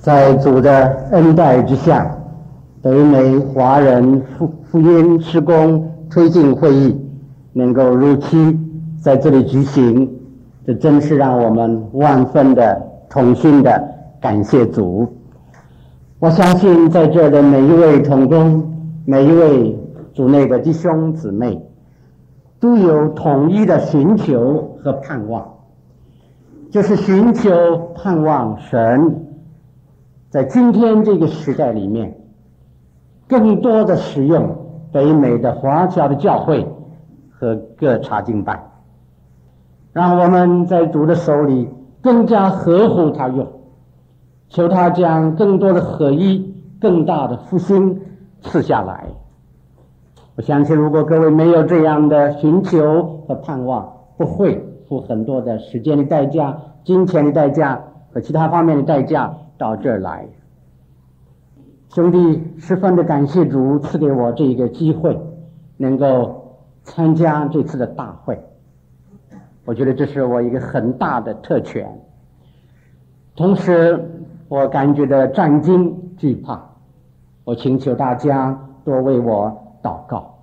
在主的恩待之下，北美华人福福音施工推进会议能够如期在这里举行，这真是让我们万分的衷心的感谢主。我相信在这的每一位同工，每一位主内的弟兄姊妹，都有统一的寻求和盼望，就是寻求盼望神。在今天这个时代里面，更多的使用北美的华侨的教会和各查经班，让我们在主的手里更加合乎他用，求他将更多的合一、更大的复兴赐下来。我相信，如果各位没有这样的寻求和盼望，不会付很多的时间的代价、金钱的代价和其他方面的代价。到这儿来，兄弟十分的感谢主赐给我这一个机会，能够参加这次的大会。我觉得这是我一个很大的特权。同时，我感觉到战惊惧怕。我请求大家多为我祷告。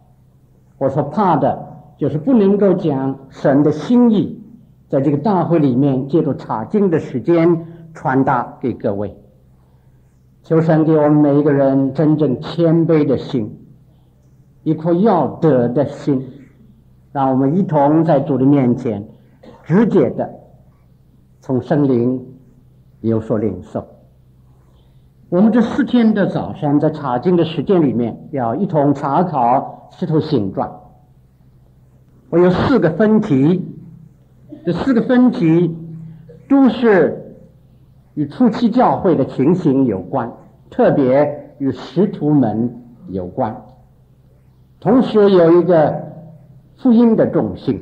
我所怕的就是不能够将神的心意，在这个大会里面借助查经的时间。传达给各位，求神给我们每一个人真正谦卑的心，一颗要得的心，让我们一同在主的面前直接的从圣灵有所领受。我们这四天的早上在查经的时间里面，要一同查考《使徒行传》。我有四个分题，这四个分题都是。与初期教会的情形有关，特别与使徒们有关，同时有一个福音的重心。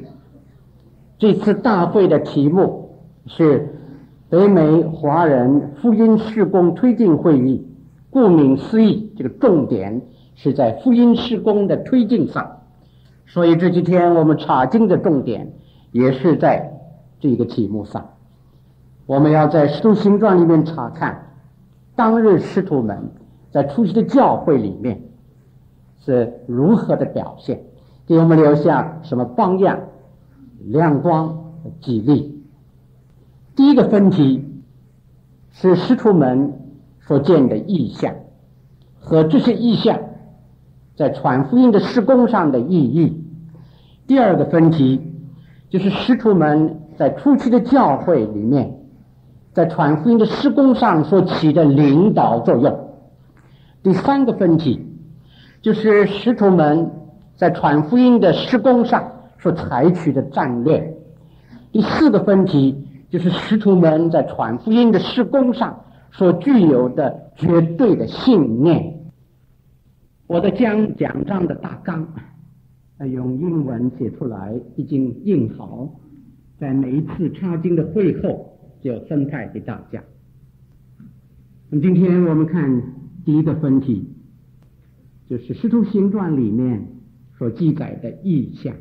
这次大会的题目是北美华人福音事工推进会议，顾名思义，这个重点是在福音事工的推进上，所以这几天我们查经的重点也是在这个题目上。我们要在《使徒行传》里面查看，当日使徒们在初期的教会里面是如何的表现，给我们留下什么榜样、亮光激励。第一个分题是使徒们所见的意象和这些意象在传福音的施工上的意义。第二个分题就是使徒们在初期的教会里面。在传福音的施工上所起的领导作用。第三个分题就是使徒们在传福音的施工上所采取的战略。第四个分题就是使徒们在传福音的施工上所具有的绝对的信念。我的将讲章的大纲用英文写出来，已经印好，在每一次插经的会后。就分派给大家。那么今天我们看第一个分题，就是《师徒行传》里面所记载的意象。《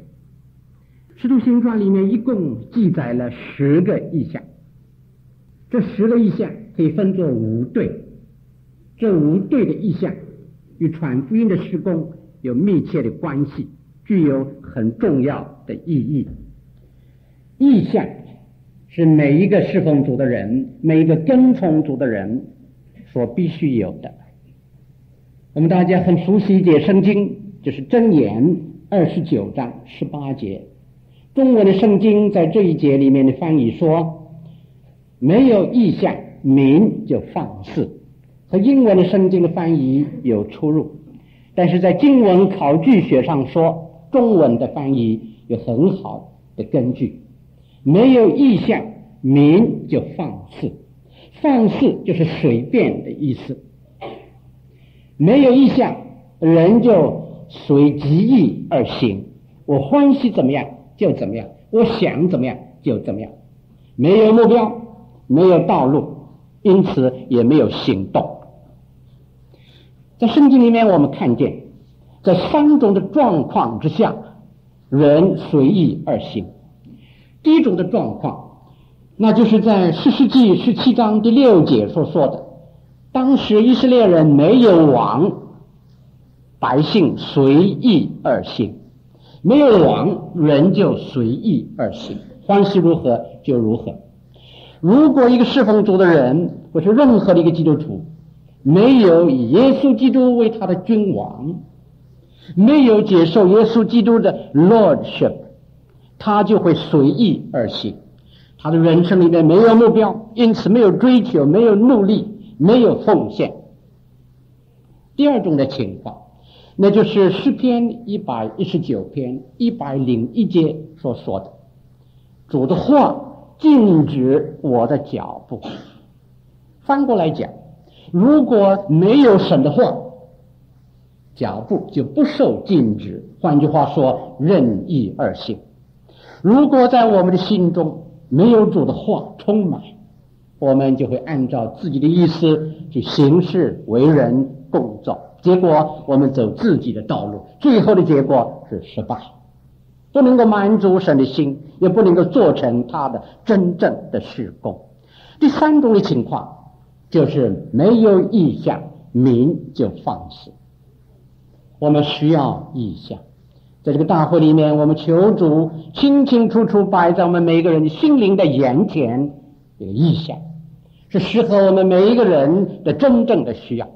师徒行传》里面一共记载了十个意象，这十个意象可以分作五对，这五对的意象与传福音的施工有密切的关系，具有很重要的意义。意象。是每一个侍奉主的人，每一个跟从主的人所必须有的。我们大家很熟悉一节圣经，就是箴言二十九章十八节。中文的圣经在这一节里面的翻译说：“没有意象，民就放肆。”和英文的圣经的翻译有出入，但是在经文考据学上说，中文的翻译有很好的根据。没有意象，名就放肆。放肆就是随便的意思。没有意象，人就随己意而行。我欢喜怎么样就怎么样，我想怎么样就怎么样。没有目标，没有道路，因此也没有行动。在圣经里面，我们看见，在三种的状况之下，人随意而行。第一种的状况，那就是在十世纪十七章第六节所说的，当时以色列人没有王，百姓随意而行；没有王，人就随意而行，欢喜如何就如何。如果一个侍奉主的人，或是任何的一个基督徒，没有以耶稣基督为他的君王，没有接受耶稣基督的 Lordship，他就会随意而行。他的人生里面没有目标，因此没有追求，没有努力。没有奉献。第二种的情况，那就是诗篇一百一十九篇一百零一节所说的：“主的话禁止我的脚步。”翻过来讲，如果没有神的话，脚步就不受禁止。换句话说，任意而行。如果在我们的心中没有主的话充满，我们就会按照自己的意思去行事、为人、工作，结果我们走自己的道路，最后的结果是失败，不能够满足神的心，也不能够做成他的真正的事工。第三种的情况就是没有意向，民就放肆。我们需要意向，在这个大会里面，我们求主清清楚楚摆在我们每个人心灵的眼前。这个异象是适合我们每一个人的真正的需要，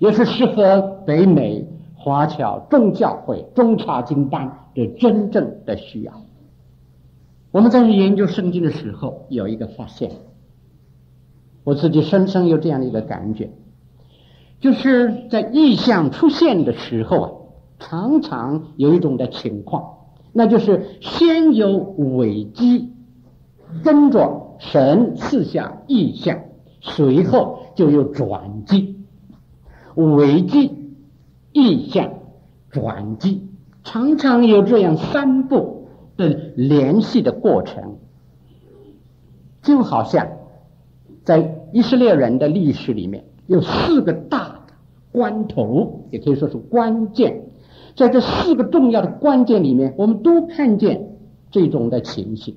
也是适合北美华侨中教会中查经班的真正的需要。我们在研究圣经的时候，有一个发现，我自己深深有这样的一个感觉，就是在意象出现的时候啊，常常有一种的情况，那就是先有危机，跟着。神赐下异象，随后就有转机，危机、异象、转机，常常有这样三步的联系的过程，就好像在以色列人的历史里面有四个大的关头，也可以说是关键，在这四个重要的关键里面，我们都看见这种的情形。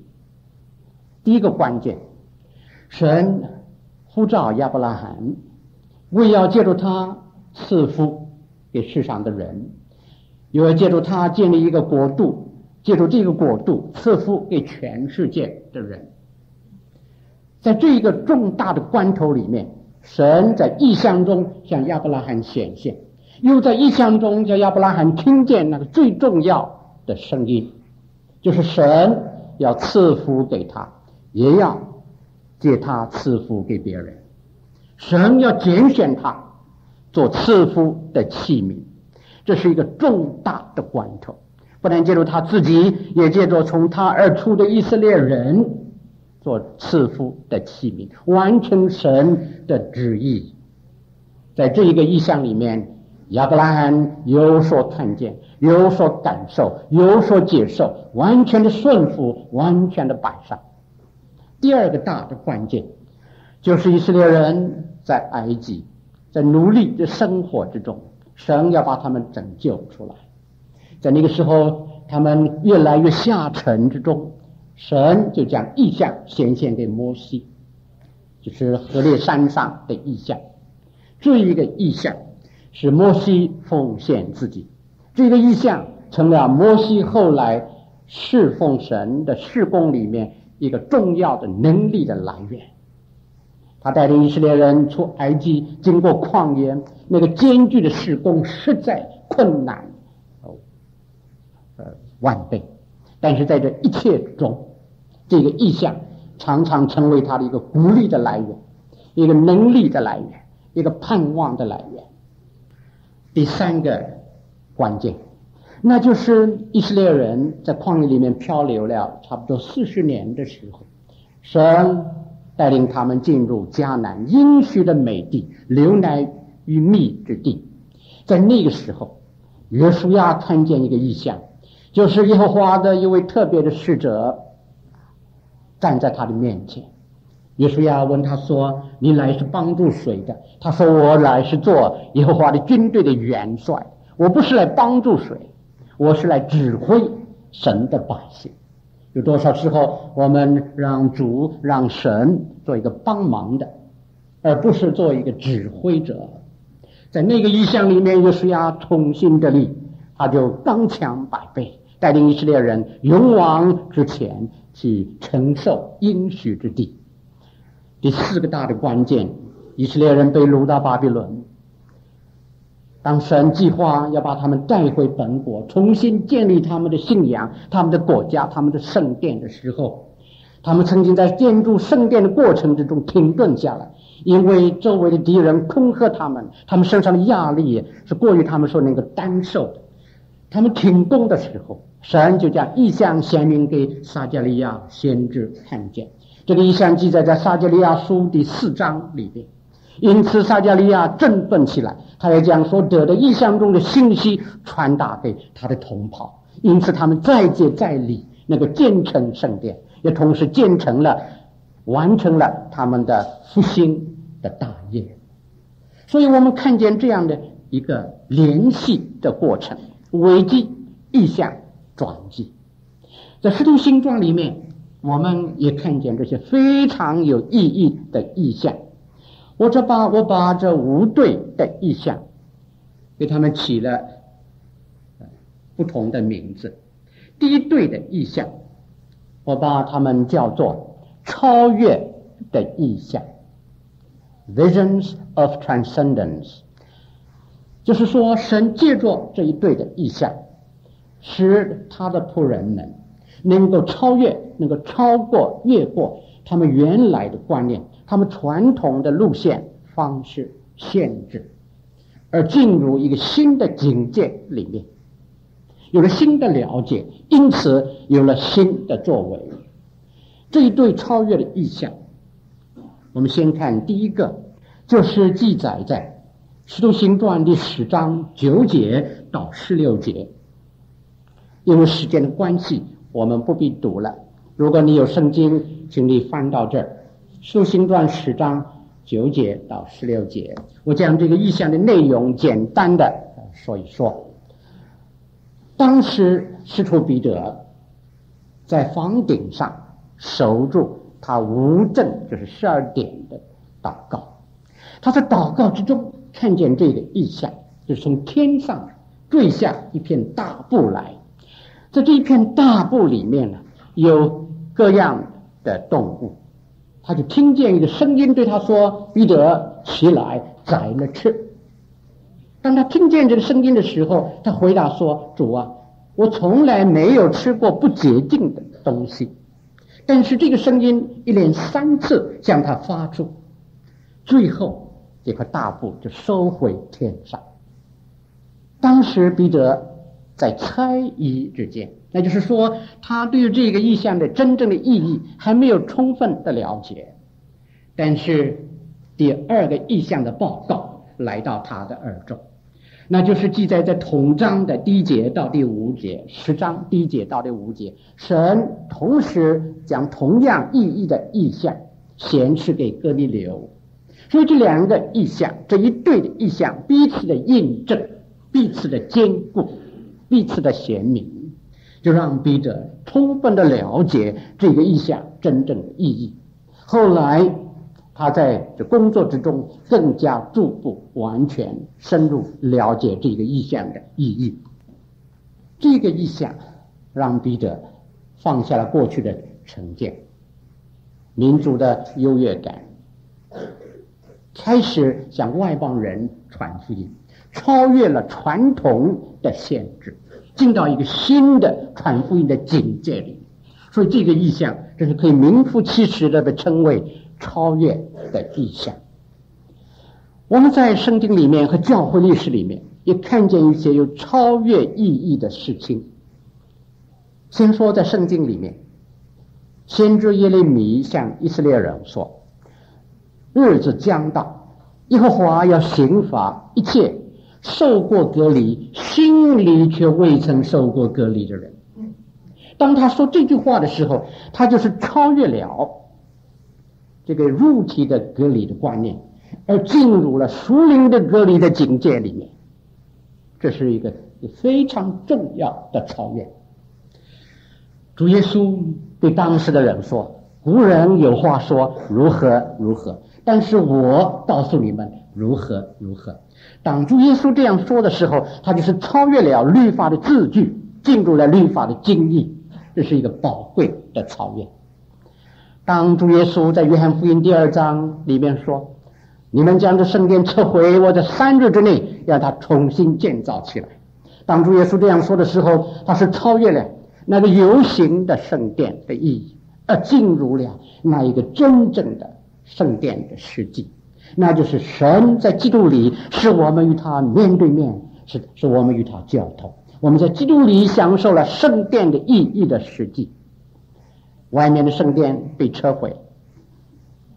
第一个关键，神呼召亚伯拉罕，为要借助他赐福给世上的人，又要借助他建立一个国度，借助这个国度赐福给全世界的人。在这一个重大的关头里面，神在异象中向亚伯拉罕显现，又在异象中叫亚伯拉罕听见那个最重要的声音，就是神要赐福给他。也要借他赐福给别人，神要拣选他做赐福的器皿，这是一个重大的关头。不能借助他自己，也借助从他而出的以色列人做赐福的器皿，完成神的旨意。在这一个意象里面，亚伯拉罕有所看见，有所感受，有所接受，完全的顺服，完全的摆上。第二个大的关键，就是以色列人在埃及，在奴隶的生活之中，神要把他们拯救出来。在那个时候，他们越来越下沉之中，神就将异象显现给摩西，就是何烈山上的异象。这一个异象是摩西奉献自己，这个意象成了摩西后来侍奉神的事工里面。一个重要的能力的来源，他带领以色列人出埃及，经过旷野，那个艰巨的事工实在困难，呃，万倍。但是在这一切中，这个意象常常成为他的一个鼓励的来源，一个能力的来源，一个盼望的来源。第三个关键。那就是以色列人在旷野里面漂流了差不多四十年的时候，神带领他们进入迦南应许的美地，流奶与蜜之地。在那个时候，约书亚看见一个异象，就是耶和华的一位特别的使者站在他的面前。约书亚问他说：“你来是帮助谁的？”他说：“我来是做耶和华的军队的元帅，我不是来帮助谁。”我是来指挥神的百姓，有多少时候我们让主让神做一个帮忙的，而不是做一个指挥者。在那个意象里面，约书亚重新得力，他就刚强百倍，带领以色列人勇往直前去承受应许之地。第四个大的关键，以色列人被掳到巴比伦。当神计划要把他们带回本国，重新建立他们的信仰、他们的国家、他们的圣殿的时候，他们曾经在建筑圣殿的过程之中停顿下来，因为周围的敌人恐吓他们，他们身上的压力是过于他们所能够担受的。他们停工的时候，神就将异象显明给撒迦利亚先知看见。这个异象记载在撒迦利亚书第四章里边。因此，撒迦利亚振奋起来，他也将所得的异象中的信息传达给他的同袍。因此，他们再接再厉，那个建成圣殿，也同时建成了、完成了他们的复兴的大业。所以我们看见这样的一个联系的过程：危机、异象、转机。在《使徒行传》里面，我们也看见这些非常有意义的意象。我这把我把这五对的意象，给他们起了不同的名字。第一对的意象，我把他们叫做超越的意象 （Visions of Transcendence）。就是说，神借着这一对的意象，使他的仆人们能够超越，能够超过、越过他们原来的观念。他们传统的路线方式限制，而进入一个新的境界里面，有了新的了解，因此有了新的作为。这一对超越的意象，我们先看第一个，就是记载在《使徒行传》第十章九节到十六节。因为时间的关系，我们不必读了。如果你有圣经，请你翻到这儿。《使徒行传》十章九节到十六节，我将这个意象的内容简单的说一说。当时使徒彼得在房顶上守住他无证，就是十二点的祷告。他在祷告之中看见这个意象，就是从天上坠下一片大布来，在这一片大布里面呢，有各样的动物。他就听见一个声音对他说：“彼得，起来，宰了吃。”当他听见这个声音的时候，他回答说：“主啊，我从来没有吃过不洁净的东西。”但是这个声音一连三次向他发出，最后这块大布就收回天上。当时彼得在猜疑之间。那就是说，他对于这个意象的真正的意义还没有充分的了解。但是，第二个意象的报告来到他的耳中，那就是记载在同章的第一节到第五节，十章第一节到第五节，神同时将同样意义的意象显示给哥尼流。所以，这两个意象，这一对的意象，彼此的印证，彼此的坚固，彼此的贤明。就让笔者充分的了解这个意象真正的意义。后来他在这工作之中更加逐步完全深入了解这个意象的意义。这个意象让笔者放下了过去的成见、民族的优越感，开始向外邦人传福音，超越了传统的限制。进到一个新的传福音的境界里，所以这个意象这是可以名副其实的被称为超越的意象。我们在圣经里面和教会历史里面也看见一些有超越意义的事情。先说在圣经里面，先知耶利米向以色列人说：“日子将到，耶和华要刑罚一切。”受过隔离，心里却未曾受过隔离的人，当他说这句话的时候，他就是超越了这个肉体的隔离的观念，而进入了属灵的隔离的境界里面。这是一个非常重要的超越。主耶稣对当时的人说：“古人有话说，如何如何。”但是我告诉你们如何如何。当主耶稣这样说的时候，他就是超越了律法的字句，进入了律法的精义，这是一个宝贵的超越。当主耶稣在约翰福音第二章里面说：“你们将这圣殿撤毁，我在三日之内让它重新建造起来。”当主耶稣这样说的时候，他是超越了那个游行的圣殿的意义，而进入了那一个真正的圣殿的实际。那就是神在基督里，使我们与他面对面，是是我们与他交通。我们在基督里享受了圣殿的意义的实际。外面的圣殿被撤毁，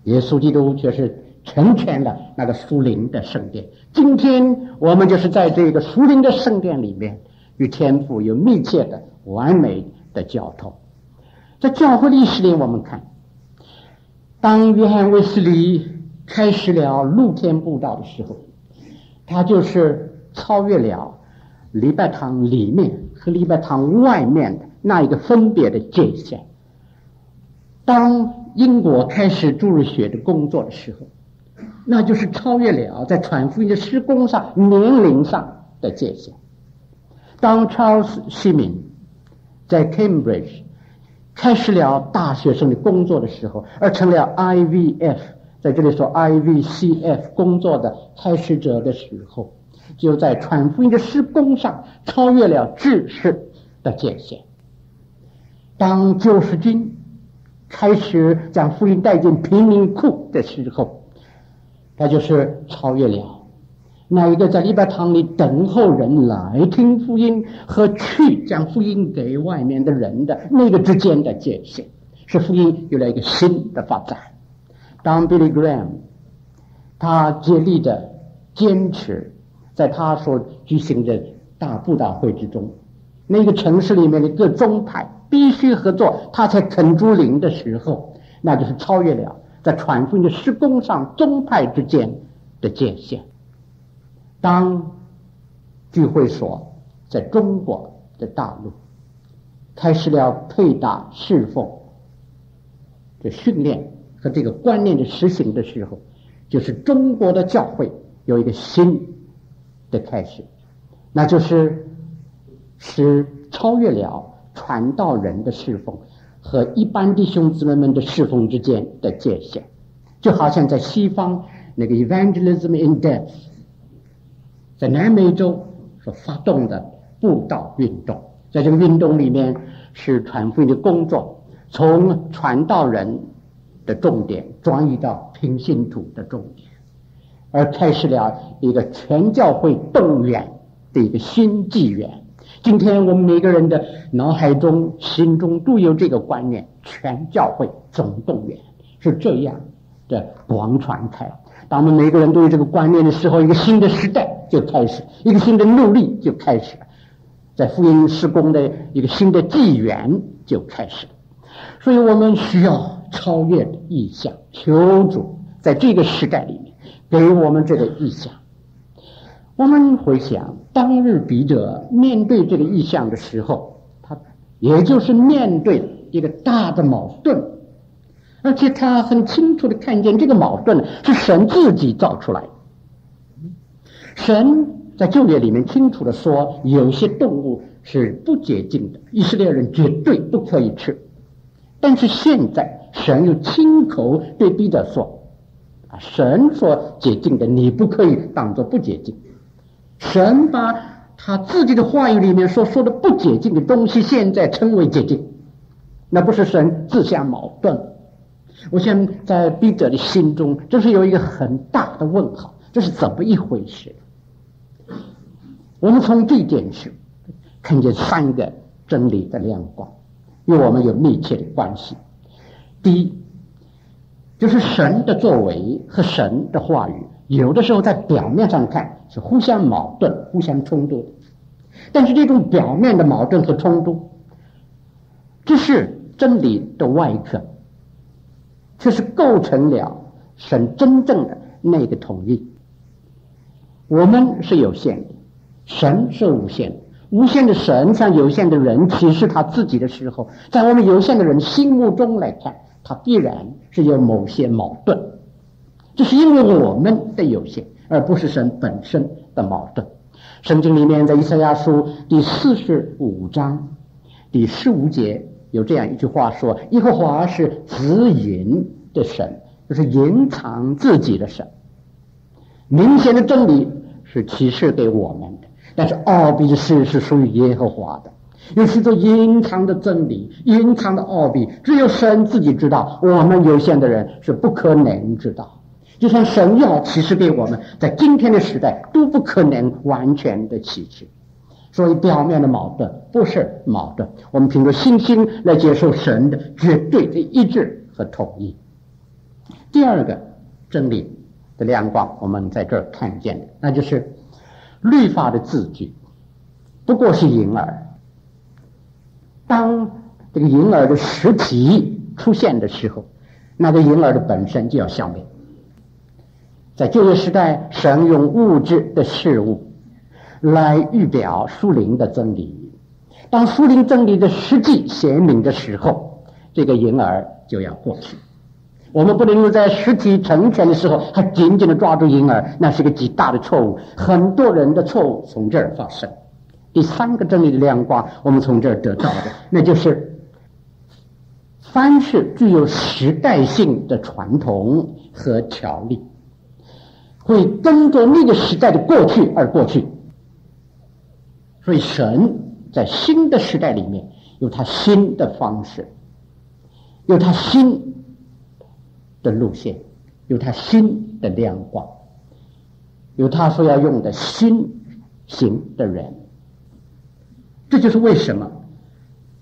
耶稣基督却是成全了那个属灵的圣殿。今天我们就是在这个属灵的圣殿里面，与天父有密切的、完美的交通。在教会历史里，我们看，当约翰卫斯理。开始了露天布道的时候，他就是超越了礼拜堂里面和礼拜堂外面的那一个分别的界限。当英国开始注入血的工作的时候，那就是超越了在传福音的施工上年龄上的界限。当 Charles 西敏在 Cambridge 开始了大学生的工作的时候，而成了 IVF。在这里说 IVCF 工作的开始者的时候，就在传福音的施工上超越了知识的界限。当救世军开始将福音带进贫民窟的时候，他就是超越了那一个在礼拜堂里等候人来听福音和去将福音给外面的人的那个之间的界限，使福音有了一个新的发展。当 Billy Graham，他竭力的坚持，在他所举行的大布道会之中，那个城市里面的各宗派必须合作，他才肯主灵的时候，那就是超越了在传福音的施工上宗派之间的界限。当聚会所在中国的大陆开始了配搭侍奉的训练。和这个观念的实行的时候，就是中国的教会有一个新的开始，那就是是超越了传道人的侍奉和一般弟兄姊妹们的侍奉之间的界限，就好像在西方那个 evangelism in depth，在南美洲所发动的布道运动，在这个运动里面是传福音的工作，从传道人。的重点转移到平信徒的重点，而开始了一个全教会动员的一个新纪元。今天我们每个人的脑海中、心中都有这个观念：全教会总动员是这样的广传开。当我们每个人都有这个观念的时候，一个新的时代就开始，一个新的努力就开始了，在福音施工的一个新的纪元就开始了。所以我们需要。超越的意象，求主在这个时代里面给我们这个意象。我们回想当日笔者面对这个意象的时候，他也就是面对一个大的矛盾，而且他很清楚的看见这个矛盾是神自己造出来的。神在旧约里面清楚的说，有些动物是不洁净的，以色列人绝对不可以吃。但是现在。神又亲口对彼得说：“啊，神说洁净的，你不可以当作不洁净。神把他自己的话语里面所说的不洁净的东西，现在称为洁净，那不是神自相矛盾？我想在彼得的心中，这是有一个很大的问号，这是怎么一回事？我们从这件事看见三个真理的亮光，与我们有密切的关系。”第一，就是神的作为和神的话语，有的时候在表面上看是互相矛盾、互相冲突的，但是这种表面的矛盾和冲突，这是真理的外壳，却是构成了神真正的那个统一。我们是有限的，神是无限的。无限的神向有限的人启示他自己的时候，在我们有限的人心目中来看。它必然是有某些矛盾，这是因为我们的有限，而不是神本身的矛盾。圣经里面在以赛亚书第四十五章第十五节有这样一句话说：“耶和华是指引的神，就是隐藏自己的神。明显的真理是启示给我们的，但是奥秘的是属于耶和华的。有许多隐藏的真理、隐藏的奥秘，只有神自己知道，我们有限的人是不可能知道。”就算神要启示给我们，在今天的时代都不可能完全的启示，所以表面的矛盾不是矛盾。我们凭着信心来接受神的绝对的一致和统一。第二个真理的亮光，我们在这儿看见的，那就是律法的字句不过是影儿。当这个婴儿的实体出现的时候，那个婴儿的本身就要消灭。在旧约时代，神用物质的事物来预表树林的真理。当树林真理的实际显明的时候，这个婴儿就要过去。我们不能够在实体成全的时候还紧紧的抓住婴儿，那是个极大的错误。很多人的错误从这儿发生。第三个真理的亮光，我们从这儿得到的，那就是凡是具有时代性的传统和条例。会跟着那个时代的过去而过去，所以神在新的时代里面有他新的方式，有他新的路线，有他新的亮光，有他所要用的新型的人。这就是为什么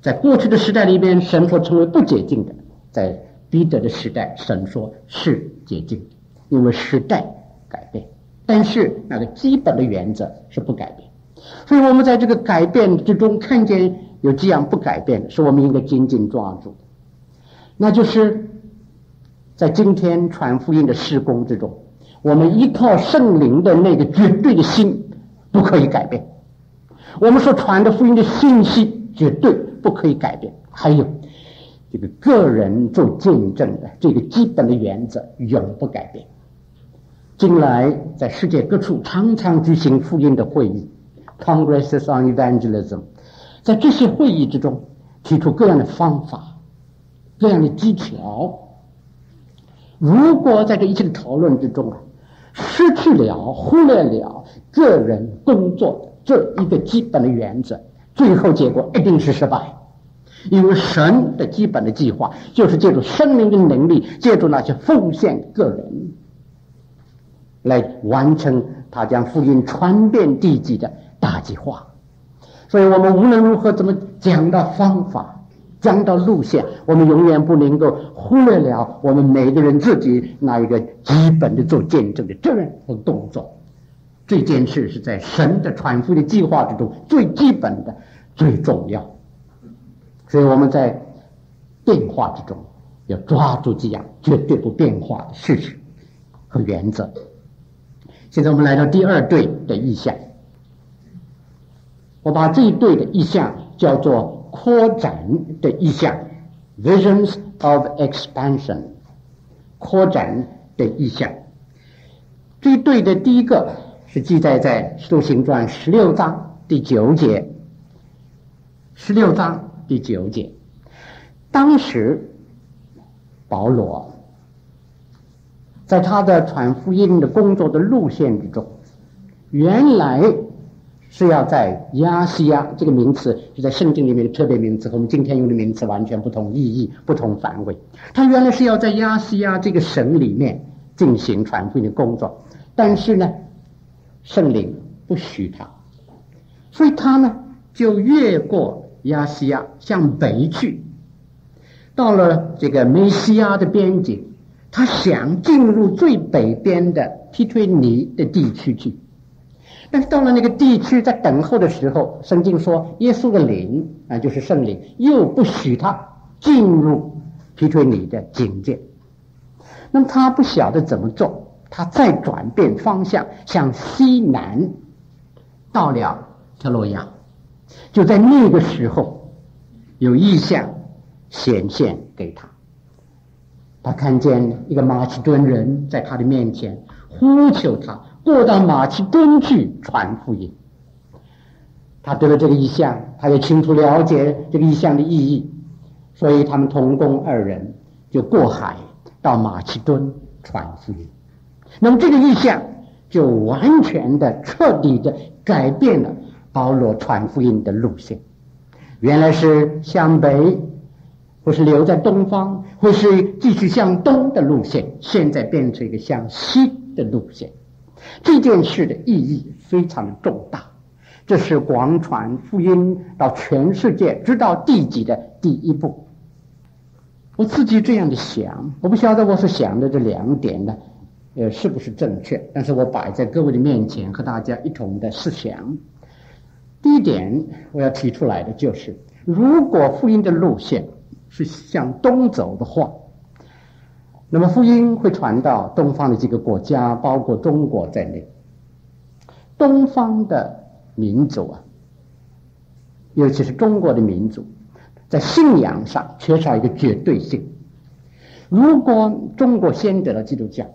在过去的时代里边，神所称为不洁净的，在彼得的时代，神说是洁净的，因为时代。改变，但是那个基本的原则是不改变，所以我们在这个改变之中看见有这样不改变的，是我们应该紧紧抓住的，那就是在今天传福音的施工之中，我们依靠圣灵的那个绝对的心不可以改变，我们所传的福音的信息绝对不可以改变，还有这个个人做见证的这个基本的原则永不改变。近来在世界各处常常举行福音的会议，Congresses on Evangelism，在这些会议之中提出各样的方法、各样的技巧。如果在这一切的讨论之中啊，失去了、忽略了个人工作这一个基本的原则，最后结果一定是失败。因为神的基本的计划就是借助生命的能力，借助那些奉献个人。来完成他将福音传遍地极的大计划，所以我们无论如何怎么讲到方法，讲到路线，我们永远不能够忽略了我们每个人自己那一个基本的做见证的责任和动作。这件事是在神的传福的计划之中最基本的、最重要。所以我们在变化之中要抓住这样绝对不变化的事实和原则。现在我们来到第二对的意象，我把这一对的意象叫做扩展的意象 （Visions of Expansion）。扩展的意象，这一对的第一个是记载在《使徒行传》十六章第九节。十六章第九节，当时保罗。在他的传福音的工作的路线之中，原来是要在亚细亚这个名词是在圣经里面的特别名词，和我们今天用的名词完全不同意义、不同范围。他原来是要在亚细亚这个省里面进行传福音的工作，但是呢，圣灵不许他，所以他呢就越过亚细亚向北去，到了这个美西亚的边境。他想进入最北边的提推尼的地区去，但是到了那个地区，在等候的时候，圣经说耶稣的灵啊，就是圣灵，又不许他进入提推尼的境界。那么他不晓得怎么做，他再转变方向，向西南到了特洛亚。就在那个时候，有异象显现给他。他看见一个马其顿人在他的面前呼求他过到马其顿去传福音。他得了这个异象，他也清楚了解这个异象的意义，所以他们同工二人就过海到马其顿传福音。那么这个意象就完全的、彻底的改变了保罗传福音的路线。原来是向北，或是留在东方，或是继续向东的路线，现在变成一个向西的路线。这件事的意义非常重大。这是广传福音到全世界，直到地极的第一步。我自己这样的想，我不晓得我是想的这两点呢，呃，是不是正确？但是我摆在各位的面前，和大家一同的思想。第一点，我要提出来的就是，如果福音的路线是向东走的话，那么福音会传到东方的几个国家，包括中国在内。东方的。民族啊，尤其是中国的民族，在信仰上缺少一个绝对性。如果中国先得了基督教，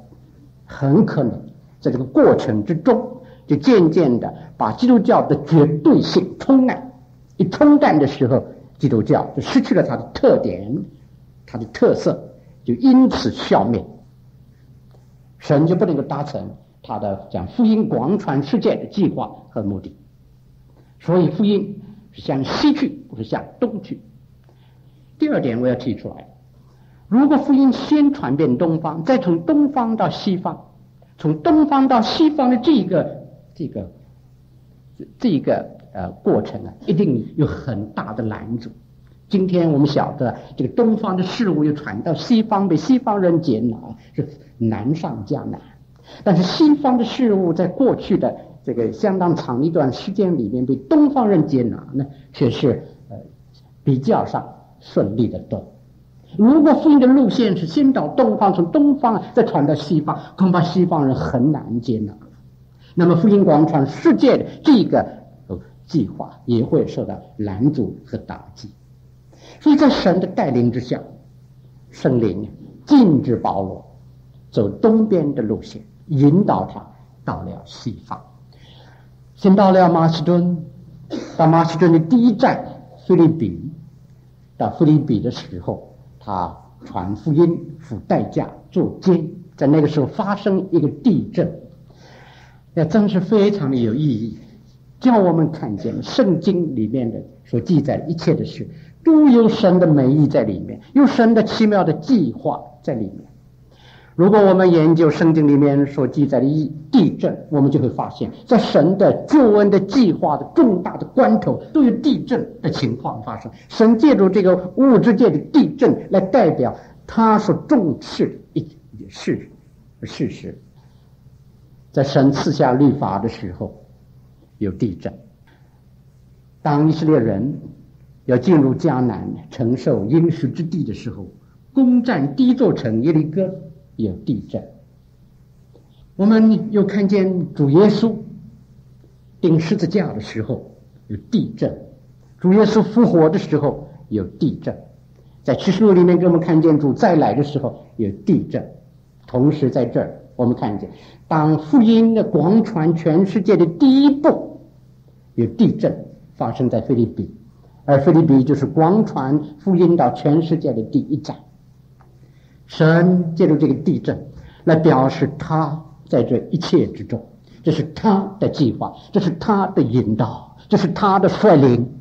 很可能在这个过程之中，就渐渐的把基督教的绝对性冲淡。一冲淡的时候，基督教就失去了它的特点，它的特色就因此消灭，神就不能够达成他的讲福音广传世界的计划和目的。所以福音是向西去，不是向东去。第二点我要提出来：如果福音先传遍东方，再从东方到西方，从东方到西方的这一个这个这一个呃过程啊，一定有很大的拦阻。今天我们晓得，这个东方的事物又传到西方，被西方人接纳，是难上加难。但是西方的事物在过去的。这个相当长一段时间里面被东方人接纳呢，却是呃比较上顺利的多。如果福音的路线是先到东方，从东方再传到西方，恐怕西方人很难接纳。那么福音广传世界的这个计划也会受到拦阻和打击。所以在神的带领之下，圣灵禁止保罗走东边的路线，引导他到了西方。先到了马其顿，到马其顿的第一站腓立比，到腓立比的时候，他传福音付代价做监，在那个时候发生一个地震，那真是非常的有意义，叫我们看见圣经里面的所记载的一切的事，都有神的美意在里面，有神的奇妙的计划在里面。如果我们研究圣经里面所记载的地地震，我们就会发现，在神的救恩的计划的重大的关头，都有地震的情况发生。神借助这个物质界的地震来代表他所重视的一件事事实。在神赐下律法的时候，有地震；当以色列人要进入迦南承受应许之地的时候，攻占第一座城耶利哥。有地震，我们又看见主耶稣钉十字架的时候有地震，主耶稣复活的时候有地震，在启示录里面给我们看见主再来的时候有地震，同时在这儿我们看见当福音的广传全世界的第一步有地震发生在菲律宾，而菲律宾就是广传福音到全世界的第一站。神借助这个地震来表示他在这一切之中，这是他的计划，这是他的引导，这是他的率领。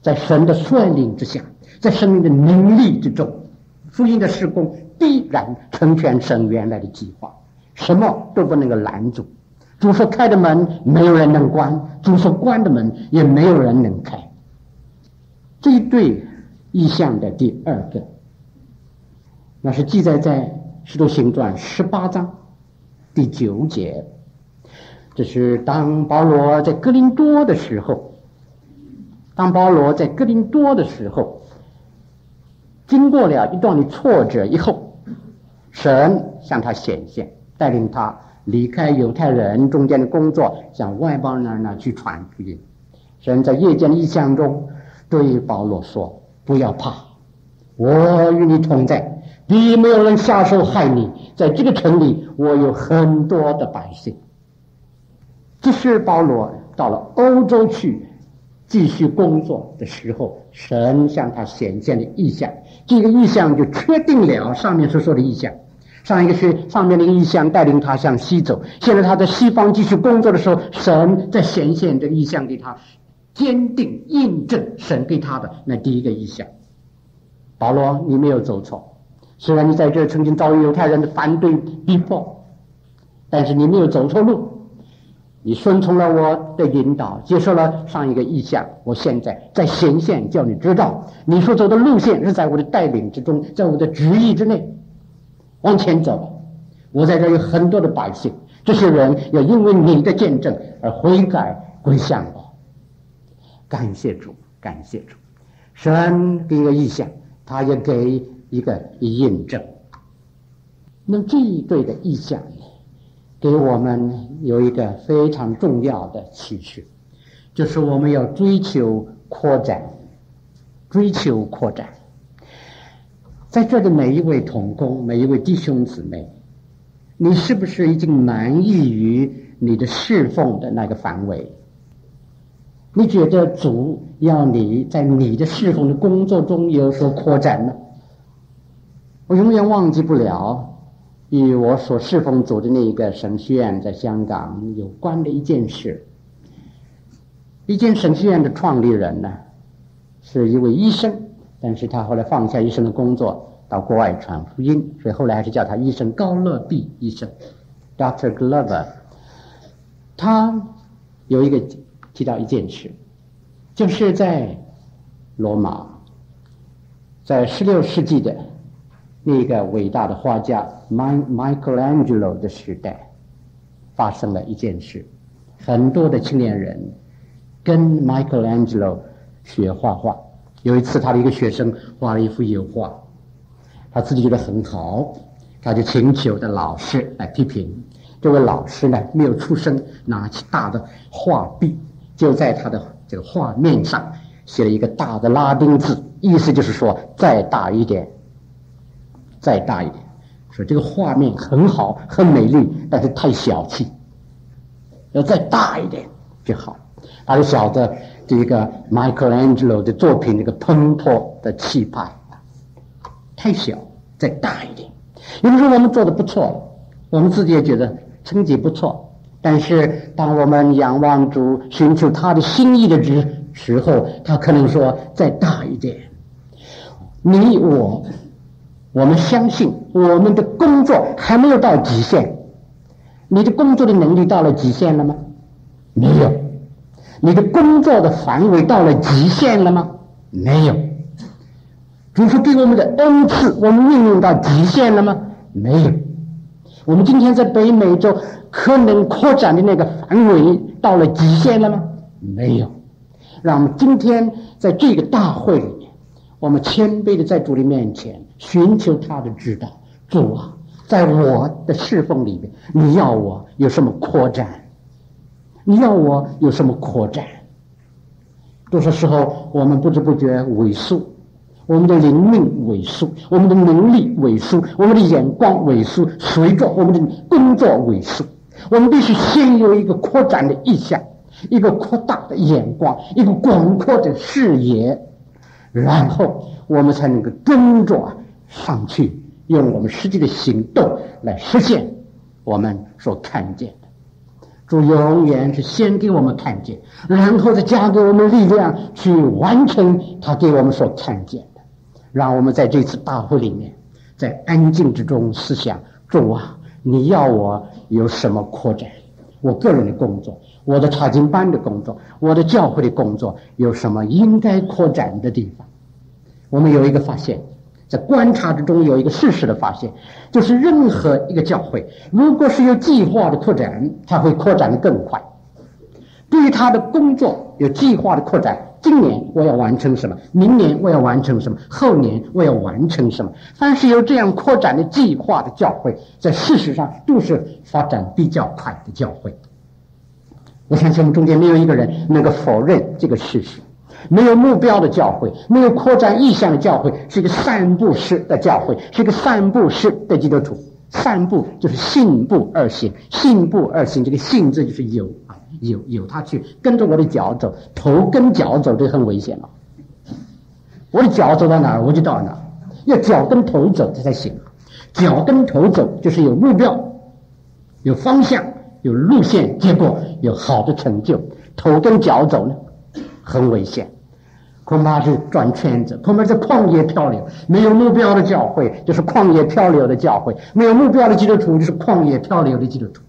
在神的率领之下，在生命的能力之中，福音的施工必然成全神原来的计划，什么都不能够拦阻。主所开的门，没有人能关；主所关的门，也没有人能开。这一对意象的第二个。那是记载在《使徒行传》十八章第九节，这是当保罗在哥林多的时候，当保罗在哥林多的时候，经过了一段的挫折以后，神向他显现，带领他离开犹太人中间的工作，向外邦人那儿去传福音。神在夜间的异象中对保罗说：“不要怕，我与你同在。”必没有人下手害你。在这个城里，我有很多的百姓。这是保罗到了欧洲去继续工作的时候，神向他显现的意象。这个意象就确定了上面所说的意象。上一个是上面的意象带领他向西走，现在他在西方继续工作的时候，神在显现这个意象给他，坚定印证神给他的那第一个意象。保罗，你没有走错，虽然你在这曾经遭遇犹太人的反对逼迫，但是你没有走错路。你顺从了我的引导，接受了上一个意象，我现在在显现，叫你知道，你所走的路线是在我的带领之中，在我的旨意之内，往前走。我在这有很多的百姓，这些人要因为你的见证而悔改归向我。感谢主，感谢主，神给个异象，他也给一个印证。那这一对的意象。给我们有一个非常重要的启示，就是我们要追求扩展，追求扩展。在这的每一位同工，每一位弟兄姊妹，你是不是已经满意于你的侍奉的那个范围？你觉得主要你在你的侍奉的工作中有所扩展呢？我永远忘记不了。与我所侍奉组的那一个神学院在香港有关的一件事，一间神学院的创立人呢，是一位医生，但是他后来放下医生的工作，到国外传福音，所以后来还是叫他医生高乐碧医生，Doctor Glover。他有一个提到一件事，就是在罗马，在十六世纪的。那个伟大的画家 Michelangelo 的时代，发生了一件事，很多的青年人跟 Michelangelo 学画画。有一次，他的一个学生画了一幅油画，他自己觉得很好，他就请求的老师来批评。这位老师呢，没有出声，拿起大的画笔，就在他的这个画面上写了一个大的拉丁字，意思就是说，再大一点。再大一点，说这个画面很好，很美丽，但是太小气，要再大一点就好。他就晓得这个 Michelangelo 的作品那个澎湃的气派，太小，再大一点。有的时候我们做的不错，我们自己也觉得成绩不错，但是当我们仰望主，寻求他的心意的时时候，他可能说再大一点。你我。我们相信我们的工作还没有到极限。你的工作的能力到了极限了吗？没有。你的工作的范围到了极限了吗？没有。主说给我们的恩赐，我们运用到极限了吗？没有。我们今天在北美洲可能扩展的那个范围到了极限了吗？没有。让我们今天在这个大会里面，我们谦卑的在主的面前。寻求他的指导，主啊，在我的侍奉里面，你要我有什么扩展？你要我有什么扩展？多少时候我们不知不觉萎缩，我们的灵命萎缩，我们的能力萎缩，我们的眼光萎缩，随着我们的工作萎缩。我们必须先有一个扩展的意向，一个扩大的眼光，一个广阔的视野，然后我们才能够跟着。上去，用我们实际的行动来实现我们所看见的。主永远是先给我们看见，然后再加给我们力量去完成他给我们所看见的。让我们在这次大会里面，在安静之中思想：主啊，你要我有什么扩展？我个人的工作，我的查经班的工作，我的教会的工作，有什么应该扩展的地方？我们有一个发现。在观察之中有一个事实的发现，就是任何一个教会，如果是有计划的扩展，它会扩展的更快。对于他的工作有计划的扩展，今年我要完成什么？明年我要完成什么？后年我要完成什么？凡是有这样扩展的计划的教会，在事实上都是发展比较快的教会。我相信我们中间没有一个人能够否认这个事实。没有目标的教会，没有扩展意向的教会，是一个散步式的教会，是一个散步式的基督徒。散步就是信步而行，信步而行，这个信字就是有啊，有有他去跟着我的脚走，头跟脚走，这很危险了。我的脚走到哪儿，我就到哪儿，要脚跟头走这才行。脚跟头走就是有目标，有方向，有路线，结果有好的成就。头跟脚走呢，很危险，恐怕是转圈子，恐怕是旷野漂流。没有目标的教会就是旷野漂流的教会，没有目标的基督徒就是旷野漂流的基督徒，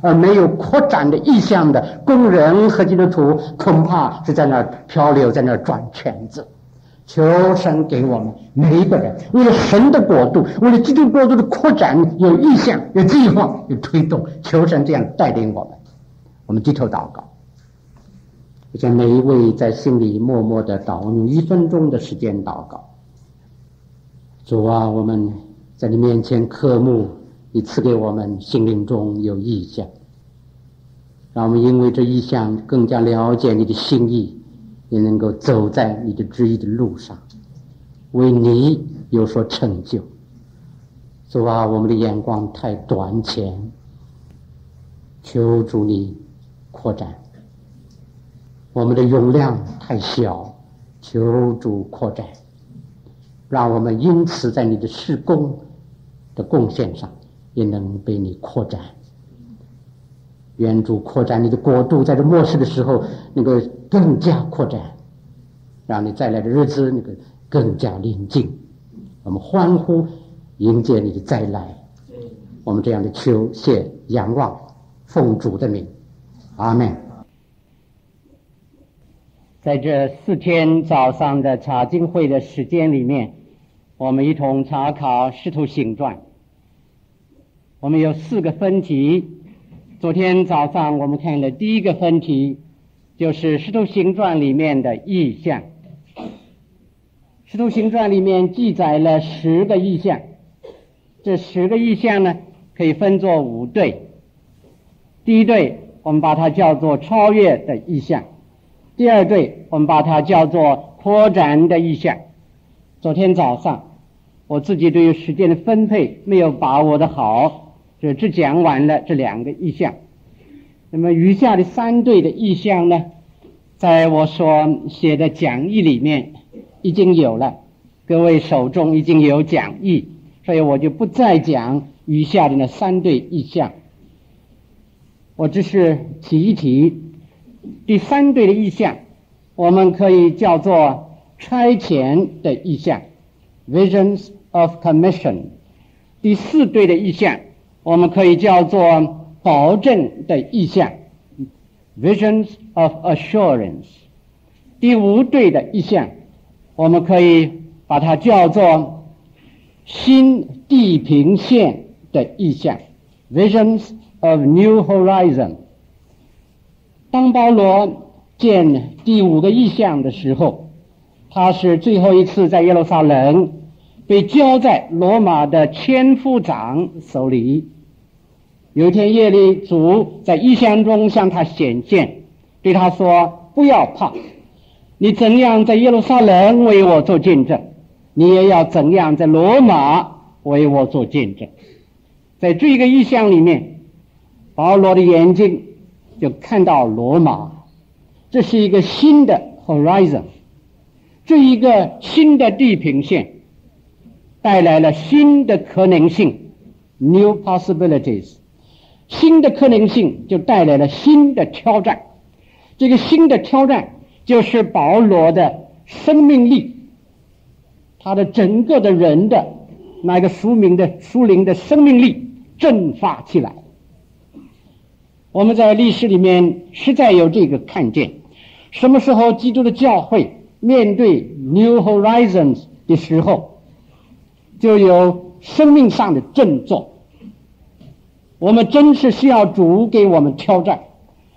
而没有扩展的意向的工人和基督徒，恐怕是在那儿漂流，在那儿转圈子。求神给我们每一个人，为了神的国度，为了基督国度的扩展，有意向、有计划、有推动。求神这样带领我们。我们低头祷告。我想每一位在心里默默的祷，用一分钟的时间祷告。主啊，我们在你面前渴慕，你赐给我们心灵中有意向，让我们因为这意向更加了解你的心意，也能够走在你的旨意的路上，为你有所成就。主啊，我们的眼光太短浅，求主你扩展。我们的容量太小，求主扩展，让我们因此在你的事工的贡献上也能被你扩展。愿主扩展你的国度，在这末世的时候能够更加扩展，让你再来的日子那个更加临近。我们欢呼迎接你的再来。我们这样的求谢仰望，奉主的名，阿门。在这四天早上的查经会的时间里面，我们一同查考《使徒行传》。我们有四个分题。昨天早上我们看的第一个分题，就是《使徒行传》里面的意象。《使徒行传》里面记载了十个意象，这十个意象呢，可以分作五对。第一对，我们把它叫做超越的意象。第二对，我们把它叫做扩展的意象。昨天早上，我自己对于时间的分配没有把握的好，就只讲完了这两个意象。那么余下的三对的意象呢，在我所写的讲义里面已经有了，各位手中已经有讲义，所以我就不再讲余下的那三对意象。我只是提一提。第三对的意象，我们可以叫做差遣的意象 （visions of commission）。第四对的意象，我们可以叫做保证的意象 （visions of assurance）。第五对的意象，我们可以把它叫做新地平线的意象 （visions of new horizon）。当保罗见第五个异象的时候，他是最后一次在耶路撒冷被交在罗马的千夫长手里。有一天夜里，主在异象中向他显现，对他说：“不要怕，你怎样在耶路撒冷为我做见证，你也要怎样在罗马为我做见证。”在这个异象里面，保罗的眼睛。就看到罗马，这是一个新的 horizon，这一个新的地平线，带来了新的可能性。（new possibilities）。新的可能性就带来了新的挑战，这个新的挑战就是保罗的生命力，他的整个的人的那个书名的属灵的生命力振发起来。我们在历史里面实在有这个看见，什么时候基督的教会面对 New Horizons 的时候，就有生命上的振作。我们真是需要主给我们挑战，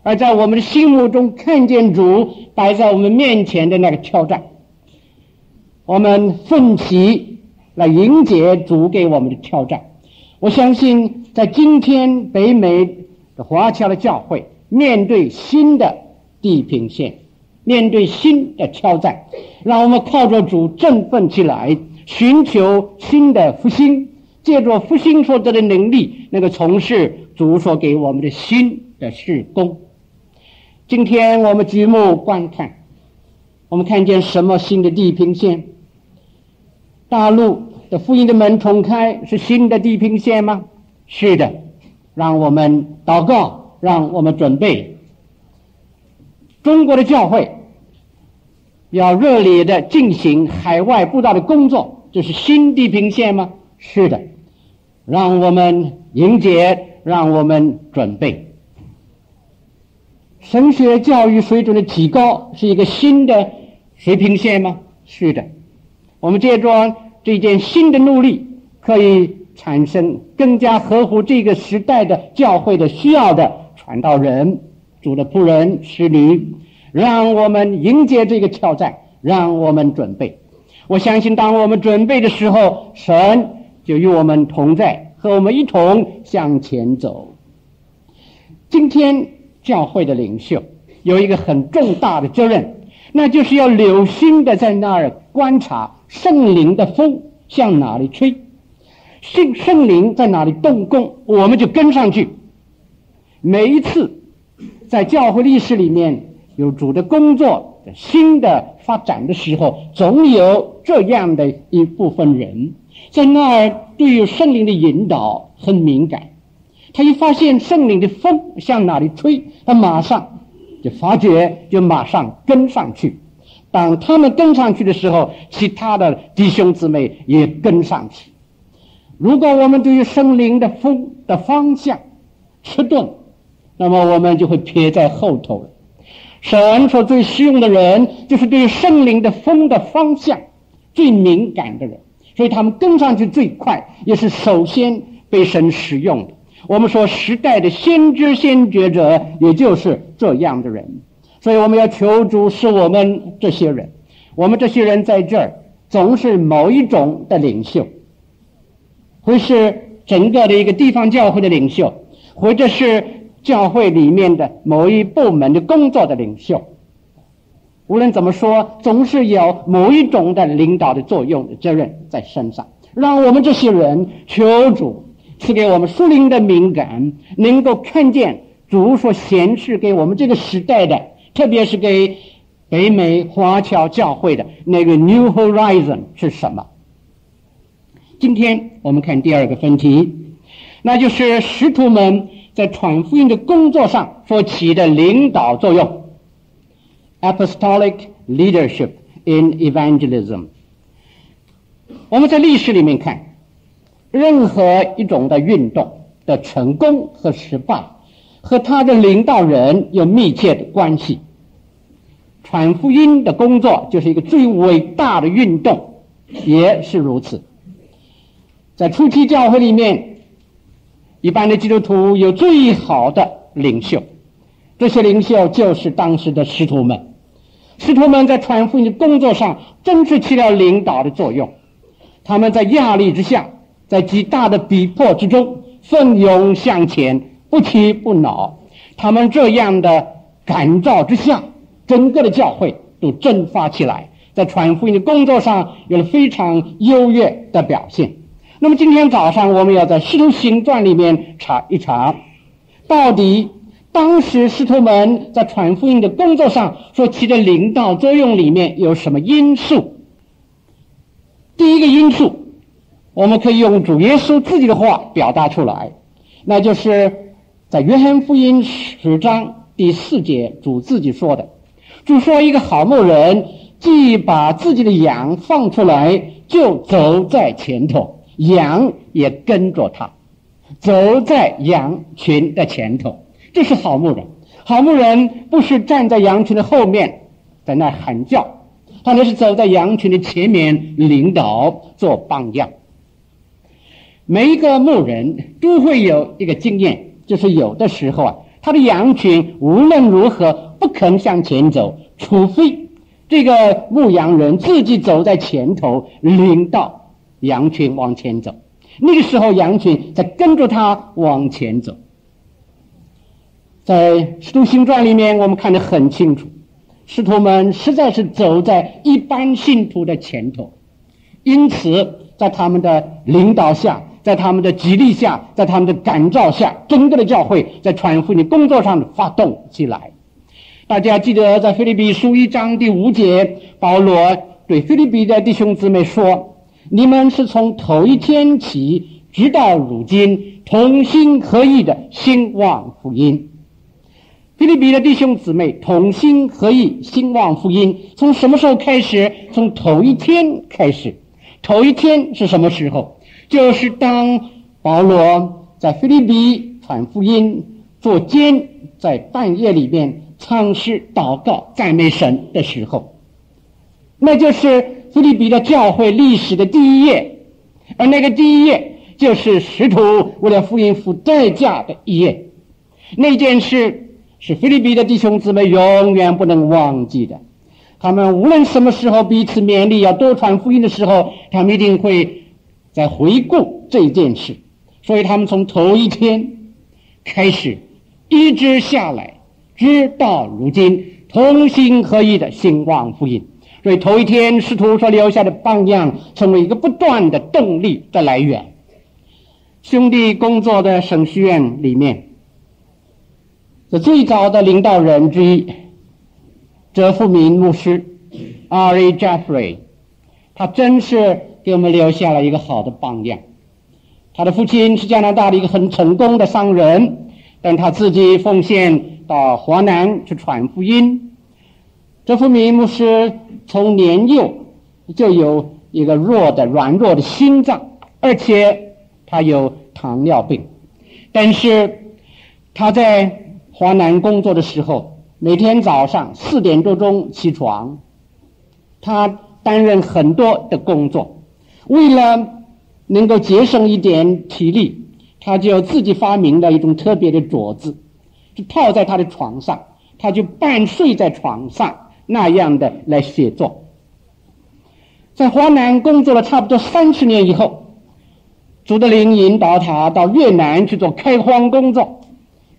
而在我们的心目中看见主摆在我们面前的那个挑战，我们奋起来迎接主给我们的挑战。我相信在今天北美。华侨的教会面对新的地平线，面对新的挑战，让我们靠着主振奋起来，寻求新的复兴，借着复兴所得的能力，能够从事主所给我们的新的事工。今天我们举目观看，我们看见什么新的地平线？大陆的福音的门重开是新的地平线吗？是的，让我们祷告，让我们准备。中国的教会要热烈的进行海外布道的工作，这是新地平线吗？是的，让我们迎接，让我们准备。神学教育水准的提高是一个新的水平线吗？是的，我们借着这件新的努力，可以产生更加合乎这个时代的教会的需要的传道人。主的仆人、使女，让我们迎接这个挑战，让我们准备。我相信，当我们准备的时候，神就与我们同在，和我们一同向前走。今天教会的领袖有一个很重大的责任，那就是要留心的在那儿观察圣灵的风向哪里吹，圣圣灵在哪里动工，我们就跟上去。每一次。在教会历史里面有主的工作、新的发展的时候，总有这样的一部分人，在那儿对于圣灵的引导很敏感。他一发现圣灵的风向哪里吹，他马上就发觉，就马上跟上去。当他们跟上去的时候，其他的弟兄姊妹也跟上去。如果我们对于圣灵的风的方向迟钝，那么我们就会撇在后头了。神所最实用的人，就是对于圣灵的风的方向最敏感的人，所以他们跟上去最快，也是首先被神使用的。我们说时代的先知先觉者，也就是这样的人。所以我们要求主使我们这些人，我们这些人在这儿总是某一种的领袖，会是整个的一个地方教会的领袖，或者是。教会里面的某一部门的工作的领袖，无论怎么说，总是有某一种的领导的作用的责任在身上。让我们这些人求主赐给我们属灵的敏感，能够看见主所显示给我们这个时代的，特别是给北美华侨教会的那个 New Horizon 是什么。今天我们看第二个分题，那就是使徒们。在传福音的工作上所起的领导作用，apostolic leadership in evangelism。我们在历史里面看，任何一种的运动的成功和失败，和他的领导人有密切的关系。传福音的工作就是一个最伟大的运动，也是如此。在初期教会里面。一般的基督徒有最好的领袖，这些领袖就是当时的师徒们。师徒们在传福音的工作上，真是起了领导的作用。他们在压力之下，在极大的逼迫之中，奋勇向前，不屈不挠。他们这样的感召之下，整个的教会都振发起来，在传福音的工作上有了非常优越的表现。那么今天早上我们要在《使徒行传》里面查一查，到底当时使徒们在传福音的工作上所起的领导作用里面有什么因素？第一个因素，我们可以用主耶稣自己的话表达出来，那就是在约翰福音十章第四节，主自己说的：“主说，一个好牧人，既把自己的羊放出来，就走在前头。”羊也跟着他，走在羊群的前头。这是好牧人。好牧人不是站在羊群的后面，在那喊叫，他那是走在羊群的前面，领导做榜样。每一个牧人都会有一个经验，就是有的时候啊，他的羊群无论如何不肯向前走，除非这个牧羊人自己走在前头，领导。羊群往前走，那个时候羊群在跟着他往前走。在《使徒行传》里面，我们看得很清楚，使徒们实在是走在一般信徒的前头，因此在他们的领导下，在他们的激励下，在他们的感召下，整个的教会在传福音工作上发动起来。大家记得在腓立比书一章第五节，保罗对腓立比的弟兄姊妹说：“你们是从头一天起，直到如今，同心合意的兴旺福音。”菲律宾的弟兄姊妹同心合意兴旺福音，从什么时候开始？从头一天开始。头一天是什么时候？就是当保罗在菲律宾传福音、做监，在半夜里面唱诗、祷告、赞美神的时候，那就是腓立比的教会历史的第一页。而那个第一页，就是使徒为了福音付代价的一页。那件事是腓立比的弟兄姊妹永远不能忘记的。他们无论什么时候彼此勉励要多传福音的时候，他们一定会。在回顾这件事，所以他们从头一天开始，一直下来，直到如今，同心合意的兴旺福音。所以头一天师徒所留下的榜样，成为一个不断的动力的来源。兄弟工作的省学院里面，这最早的领导人之一，哲富明牧师，R.A. Jeffrey，他真是。给我们留下了一个好的榜样。他的父亲是加拿大的一个很成功的商人，但他自己奉献到华南去传福音。哲富明牧师从年幼就有一个弱的、软弱的心脏，而且他有糖尿病。但是他在华南工作的时候，每天早上四点多钟起床，他担任很多的工作。为了能够节省一点体力，他就自己发明了一种特别的桌子，就套在他的床上，他就半睡在床上那样的来写作。在华南工作了差不多三十年以后，朱德林引导他到越南去做开荒工作。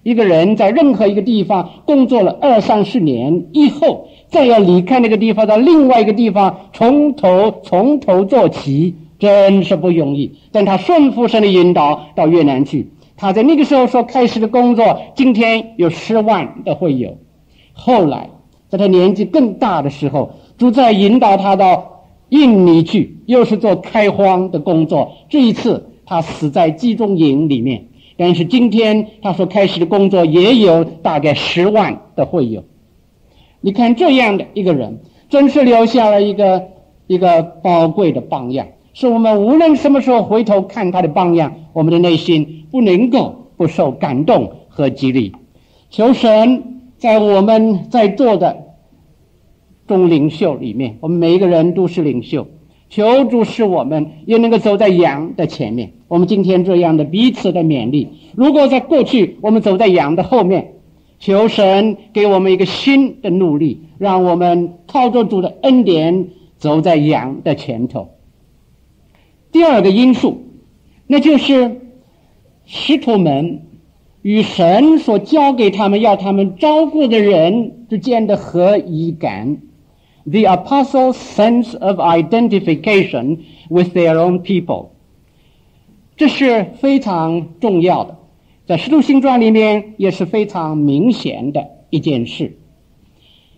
一个人在任何一个地方工作了二三十年以后，再要离开那个地方到另外一个地方，从头从头做起。真是不容易，但他顺服神的引导到越南去。他在那个时候所开始的工作，今天有十万的会友。后来，在他年纪更大的时候，主再引导他到印尼去，又是做开荒的工作。这一次，他死在集中营里面。但是今天他所开始的工作，也有大概十万的会友。你看这样的一个人，真是留下了一个一个宝贵的榜样。是我们无论什么时候回头看他的榜样，我们的内心不能够不受感动和激励。求神在我们在座的众领袖里面，我们每一个人都是领袖。求主使我们也能够走在羊的前面。我们今天这样的彼此的勉励，如果在过去我们走在羊的后面，求神给我们一个新的努力，让我们靠着主的恩典走在羊的前头。第二个因素，那就是使徒们与神所交给他们要他们照顾的人之间的合一感，the apostle sense of identification with their own people，这是非常重要的，在使徒行传里面也是非常明显的一件事。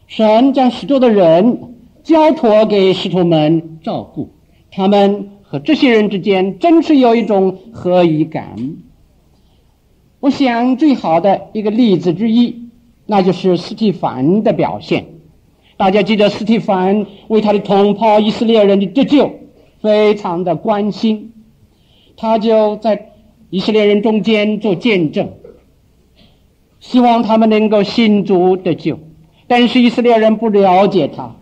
神将许多的人交托给使徒们照顾，他们。和这些人之间真是有一种合一感。我想最好的一个例子之一，那就是斯蒂凡的表现。大家记得斯蒂凡为他的同胞以色列人的得救非常的关心，他就在以色列人中间做见证，希望他们能够信主得救。但是以色列人不了解他，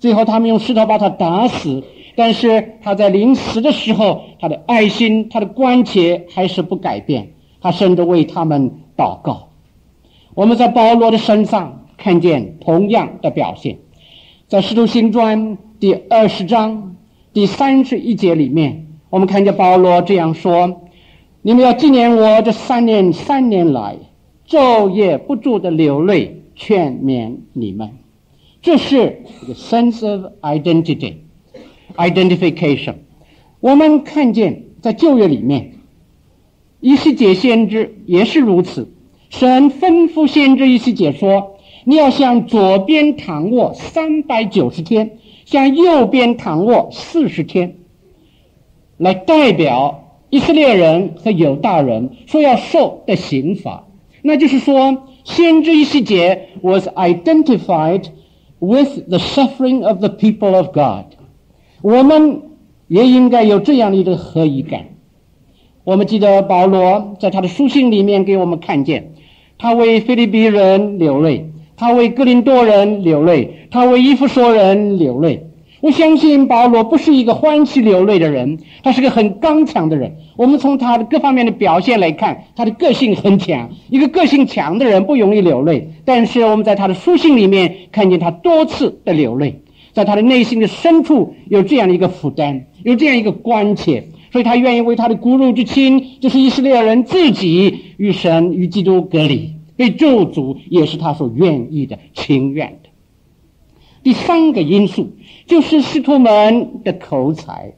最后他们用石头把他打死。但是他在临死的时候，他的爱心、他的关切还是不改变。他甚至为他们祷告。我们在保罗的身上看见同样的表现，在《使徒行传》第二十章第三十一节里面，我们看见保罗这样说：“你们要纪念我这三年三年来昼夜不住的流泪，劝勉你们。”这是一个 sense of identity，identification。我们看见在旧约里面，一西结先知也是如此。神吩咐先知一西结说：“你要向左边躺卧三百九十天，向右边躺卧四十天，来代表以色列人和犹大人说要受的刑罚。”那就是说，先知一西结 was identified。with the suffering of the people of God，我们也应该有这样的一个合一感。我们记得保罗在他的书信里面给我们看见，他为菲律宾人流泪，他为哥林多人流泪，他为以弗所人流泪。我相信保罗不是一个欢喜流泪的人，他是个很刚强的人。我们从他的各方面的表现来看，他的个性很强。一个个性强的人不容易流泪，但是我们在他的书信里面看见他多次的流泪，在他的内心的深处有这样的一个负担，有这样一个关切，所以他愿意为他的骨肉之亲，就是以色列人自己与神与基督隔离，被咒诅也是他所愿意的、情愿的。第三个因素。就是使徒们的口才，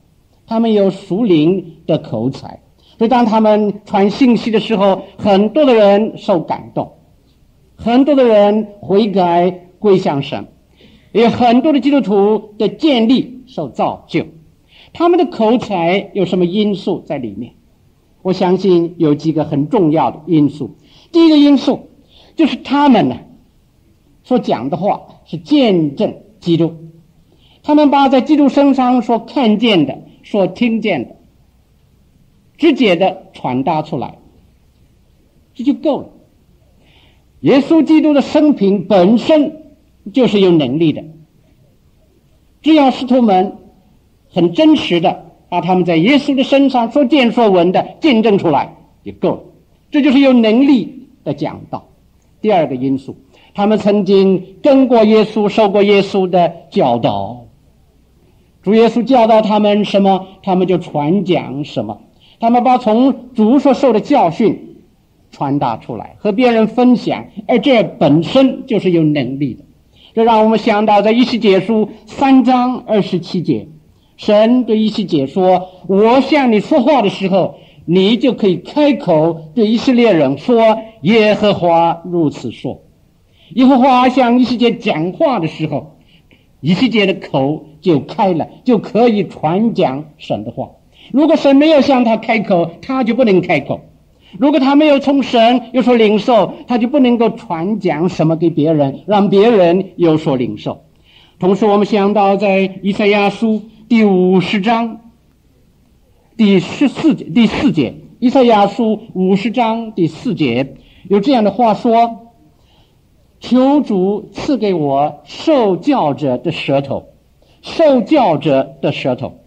他们有属灵的口才，所以当他们传信息的时候，很多的人受感动，很多的人悔改归向神，也有很多的基督徒的建立受造就。他们的口才有什么因素在里面？我相信有几个很重要的因素。第一个因素就是他们呢所讲的话是见证基督。他们把在基督身上所看见的、所听见的，直接的传达出来，这就够了。耶稣基督的生平本身就是有能力的，只要使徒们很真实的把他们在耶稣的身上所见所闻的见证出来，就够了。这就是有能力的讲道。第二个因素，他们曾经跟过耶稣，受过耶稣的教导。主耶稣教导他们什么，他们就传讲什么。他们把从主所受的教训传达出来，和别人分享，而这本身就是有能力的。这让我们想到，在以西结书三章二十七节，神对以西结说：“我向你说话的时候，你就可以开口对以色列人说，耶和华如此说。”耶和华向以西结讲话的时候。以西结的口就开了，就可以传讲神的话。如果神没有向他开口，他就不能开口；如果他没有从神有所领受，他就不能够传讲什么给别人，让别人有所领受。同时，我们想到在以赛亚书第五十章第十四节第四节，以赛亚书五十章第四节有这样的话说。求主赐给我受教者的舌头，受教者的舌头。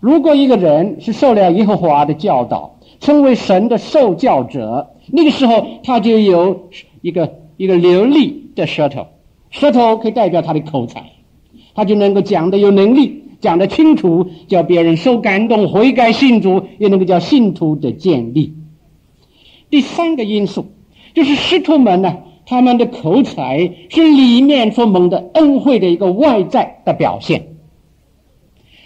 如果一个人是受了耶和华的教导，成为神的受教者，那个时候他就有一个一个流利的舌头，舌头可以代表他的口才，他就能够讲得有能力，讲得清楚，叫别人受感动、悔改信主，也能够叫信徒的建立。第三个因素。就是师徒们呢，他们的口才是里面所蒙的恩惠的一个外在的表现。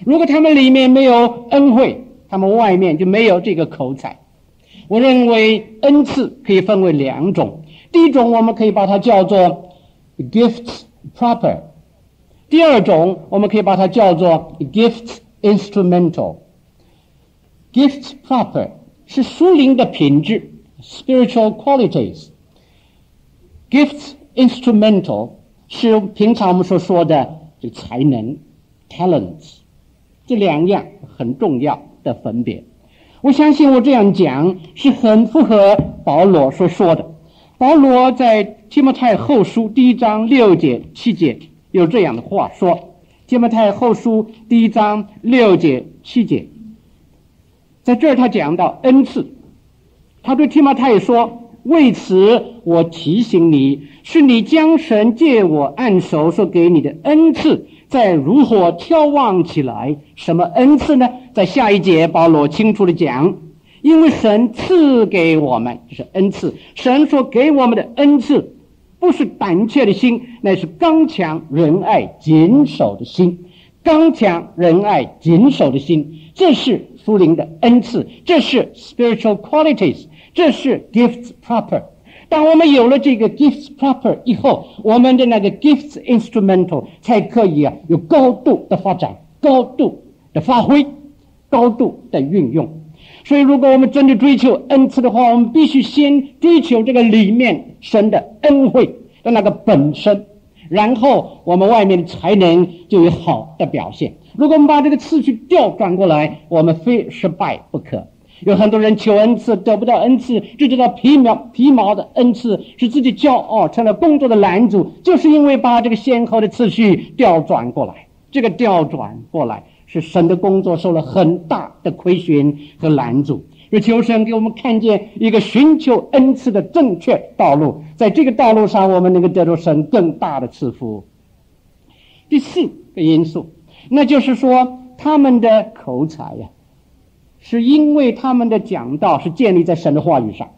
如果他们里面没有恩惠，他们外面就没有这个口才。我认为恩赐可以分为两种，第一种我们可以把它叫做 gifts proper，第二种我们可以把它叫做 gifts instrumental。gifts proper 是属灵的品质。Spiritual qualities, gifts instrumental 是平常我们所说的这才能，talents，这两样很重要的分别。我相信我这样讲是很符合保罗所说的。保罗在提摩太后书第一章六节七节有这样的话说：提摩太后书第一章六节七节，在这儿他讲到恩赐。他对提摩太说：“为此，我提醒你，是你将神借我按手所给你的恩赐，再如何眺望起来。什么恩赐呢？在下一节，保罗清楚地讲，因为神赐给我们就是恩赐，神所给我们的恩赐，不是胆怯的心，乃是刚强仁爱谨守的心。刚强仁爱谨守的心，这是属灵的恩赐，这是 spiritual qualities，这是 gifts proper。当我们有了这个 gifts proper 以后，我们的那个 gifts instrumental 才可以啊有高度的发展、高度的发挥、高度的运用。所以，如果我们真的追求恩赐的话，我们必须先追求这个里面神的恩惠的那个本身，然后我们外面的才能就有好的表现。如果我们把这个次序调转过来，我们非失败不可。有很多人求恩赐得不到恩赐，只知道皮毛皮毛的恩赐使自己骄傲，成了工作的拦阻，就是因为把这个先后的次序调转过来。这个调转过来是神的工作受了很大的亏损和拦阻。就求神给我们看见一个寻求恩赐的正确道路，在这个道路上，我们能够得到神更大的赐福。第四个因素，那就是说他们的口才呀。是因为他们的讲道是建立在神的话语上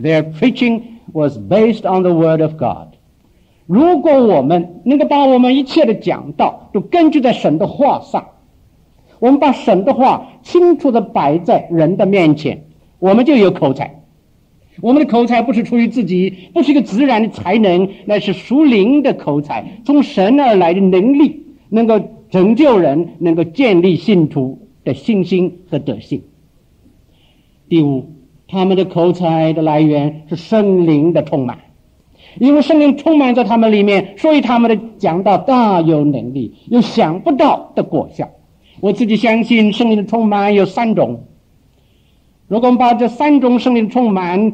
，Their preaching was based on the word of God。如果我们能够把我们一切的讲道都根据在神的话上，我们把神的话清楚地摆在人的面前，我们就有口才。我们的口才不是出于自己，不是一个自然的才能，乃是属灵的口才，从神而来的能力，能够拯救人，能够建立信徒。的信心和德性。第五，他们的口才的来源是圣灵的充满，因为圣灵充满在他们里面，所以他们的讲道大有能力，有想不到的果效。我自己相信圣灵的充满有三种。如果我们把这三种圣灵充满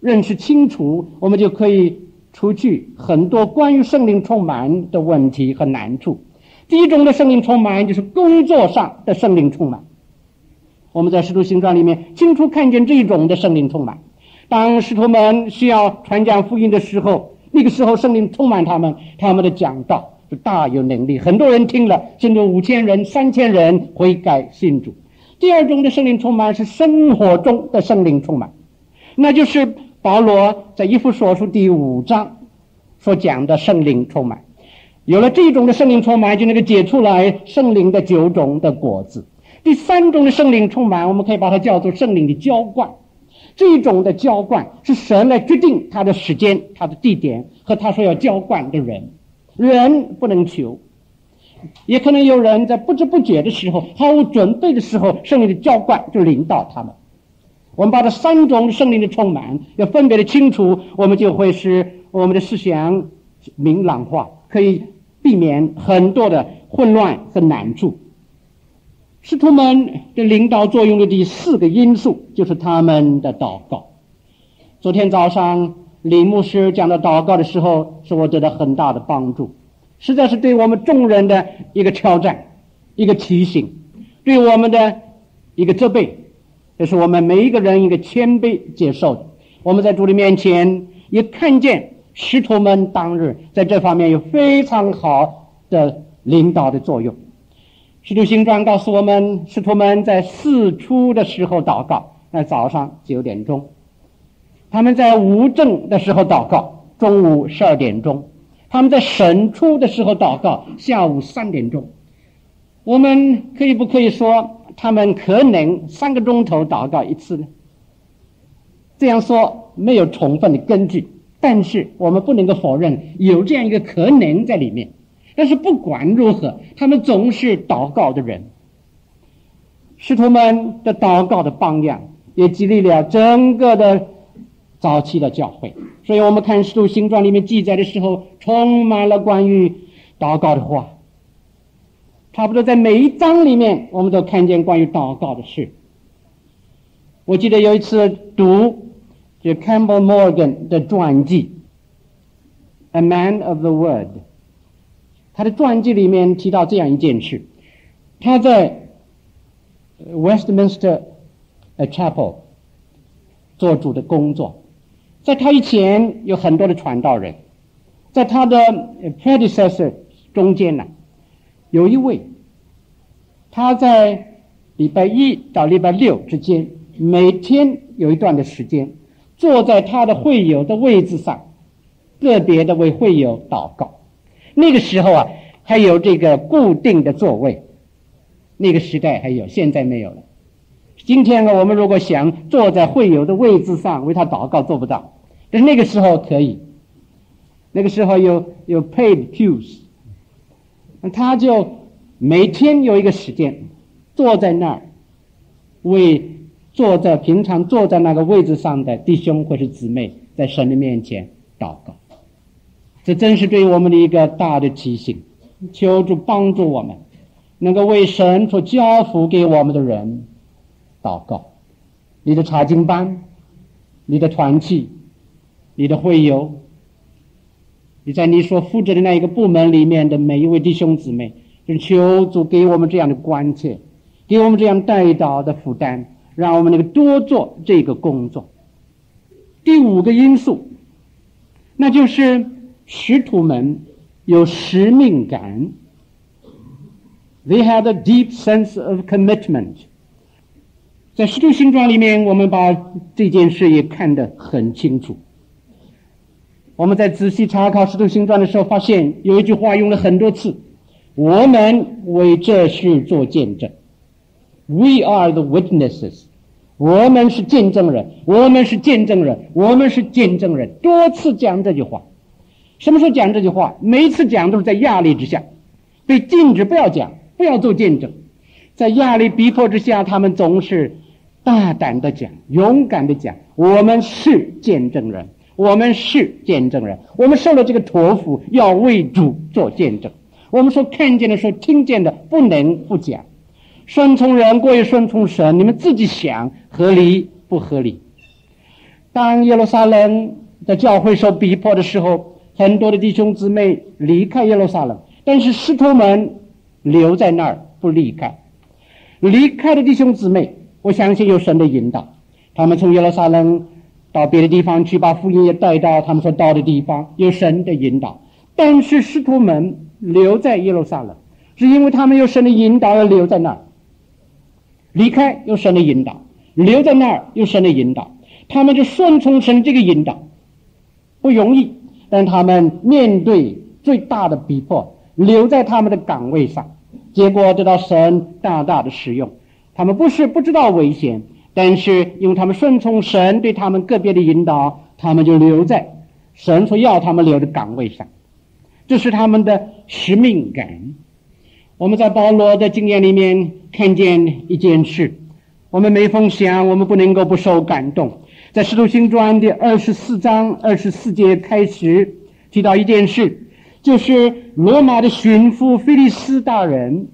认识清楚，我们就可以除去很多关于圣灵充满的问题和难处。第一种的圣灵充满，就是工作上的圣灵充满。我们在使徒行传里面清楚看见这一种的圣灵充满。当使徒们需要传讲福音的时候，那个时候圣灵充满他们，他们的讲道是大有能力，很多人听了，甚至五千人、三千人悔改信主。第二种的圣灵充满是生活中的圣灵充满，那就是保罗在以弗所书第五章所讲的圣灵充满。有了这种的圣灵充满，就能够解出来圣灵的九种的果子。第三种的圣灵充满，我们可以把它叫做圣灵的浇灌。这种的浇灌是神来决定他的时间、他的地点和他说要浇灌的人。人不能求，也可能有人在不知不觉的时候、毫无准备的时候，圣灵的浇灌就临到他们。我们把这三种圣灵的充满要分别的清楚，我们就会使我们的思想明朗化，可以。避免很多的混乱和难处。使徒们的领导作用的第四个因素就是他们的祷告。昨天早上李牧师讲到祷告的时候，使我得到很大的帮助，实在是对我们众人的一个挑战、一个提醒，对我们的一个责备，这是我们每一个人一个谦卑接受的。我们在主的面前也看见。使徒们当日在这方面有非常好的领导的作用。使徒行传告诉我们，使徒们在四初的时候祷告，那早上九点钟；他们在午正的时候祷告，中午十二点钟；他们在申初的时候祷告，下午三点钟。我们可以不可以说，他们可能三个钟头祷告一次呢？这样说没有充分的根据。但是我们不能够否认有这样一个可能在里面。但是不管如何，他们总是祷告的人。使徒们的祷告的榜样，也激励了整个的早期的教会。所以我们看《使徒行传》里面记载的时候，充满了关于祷告的话。差不多在每一章里面，我们都看见关于祷告的事。我记得有一次读。就 Campbell Morgan 的传记《A Man of the Word》，他的传记里面提到这样一件事：他在 Westminster Chapel 做主的工作，在他以前有很多的传道人，在他的 predecessor 中间呢，有一位，他在礼拜一到礼拜六之间，每天有一段的时间。坐在他的会友的位置上，个别的为会友祷告。那个时候啊，还有这个固定的座位，那个时代还有，现在没有了。今天呢，我们如果想坐在会友的位置上为他祷告，做不到。但是那个时候可以，那个时候有有 paid pews，他就每天有一个时间坐在那儿，为坐在平常坐在那个位置上的弟兄或是姊妹在神的面前祷告。这真是对我们的一个大的提醒，求主帮助我们，能够为神所交付给我们的人。祷告，你的查经班，你的团契，你的会友，你在你所负责的那一个部门里面的每一位弟兄姊妹，就求主给我们这样的关切，给我们这样代祷的负担，让我们能够多做这个工作。第五个因素，那就是使徒们有使命感，They had a deep sense of commitment。在《使徒行传》里面，我们把这件事也看得很清楚。我们在仔细查考《使徒行传》的时候，发现有一句话用了很多次：“我们为这事做见证。”We are the witnesses。我们是见证人，我们是见证人，我们是见证人。多次讲这句话。什么时候讲这句话？每一次讲都是在压力之下，被禁止不要讲，不要做见证。在压力逼迫之下，他们总是。大胆的讲，勇敢的讲，我们是见证人，我们是见证人，我们受了这个托付，要为主做见证。我们说看见的、说听见的，不能不讲。顺从人过于顺从神，你们自己想合理不合理？当耶路撒冷的教会受逼迫的时候，很多的弟兄姊妹离开耶路撒冷，但是使徒们留在那儿不离开。离开的弟兄姊妹。我相信有神的引导，他们从耶路撒冷到别的地方去，把福音也带到他们所到的地方，有神的引导。但是师徒们留在耶路撒冷，是因为他们有神的引导而留在那儿。离开有神的引导，留在那儿有神的引导，他们就顺从神这个引导，不容易。但他们面对最大的逼迫，留在他们的岗位上，结果得到神大大的使用。他们不是不知道危险，但是因为他们顺从神对他们个别的引导，他们就留在神所要他们留的岗位上，这是他们的使命感。我们在保罗的经验里面看见一件事，我们每逢想，我们不能够不受感动。在使徒行传的二十四章二十四节开始提到一件事，就是罗马的巡抚腓力斯大人。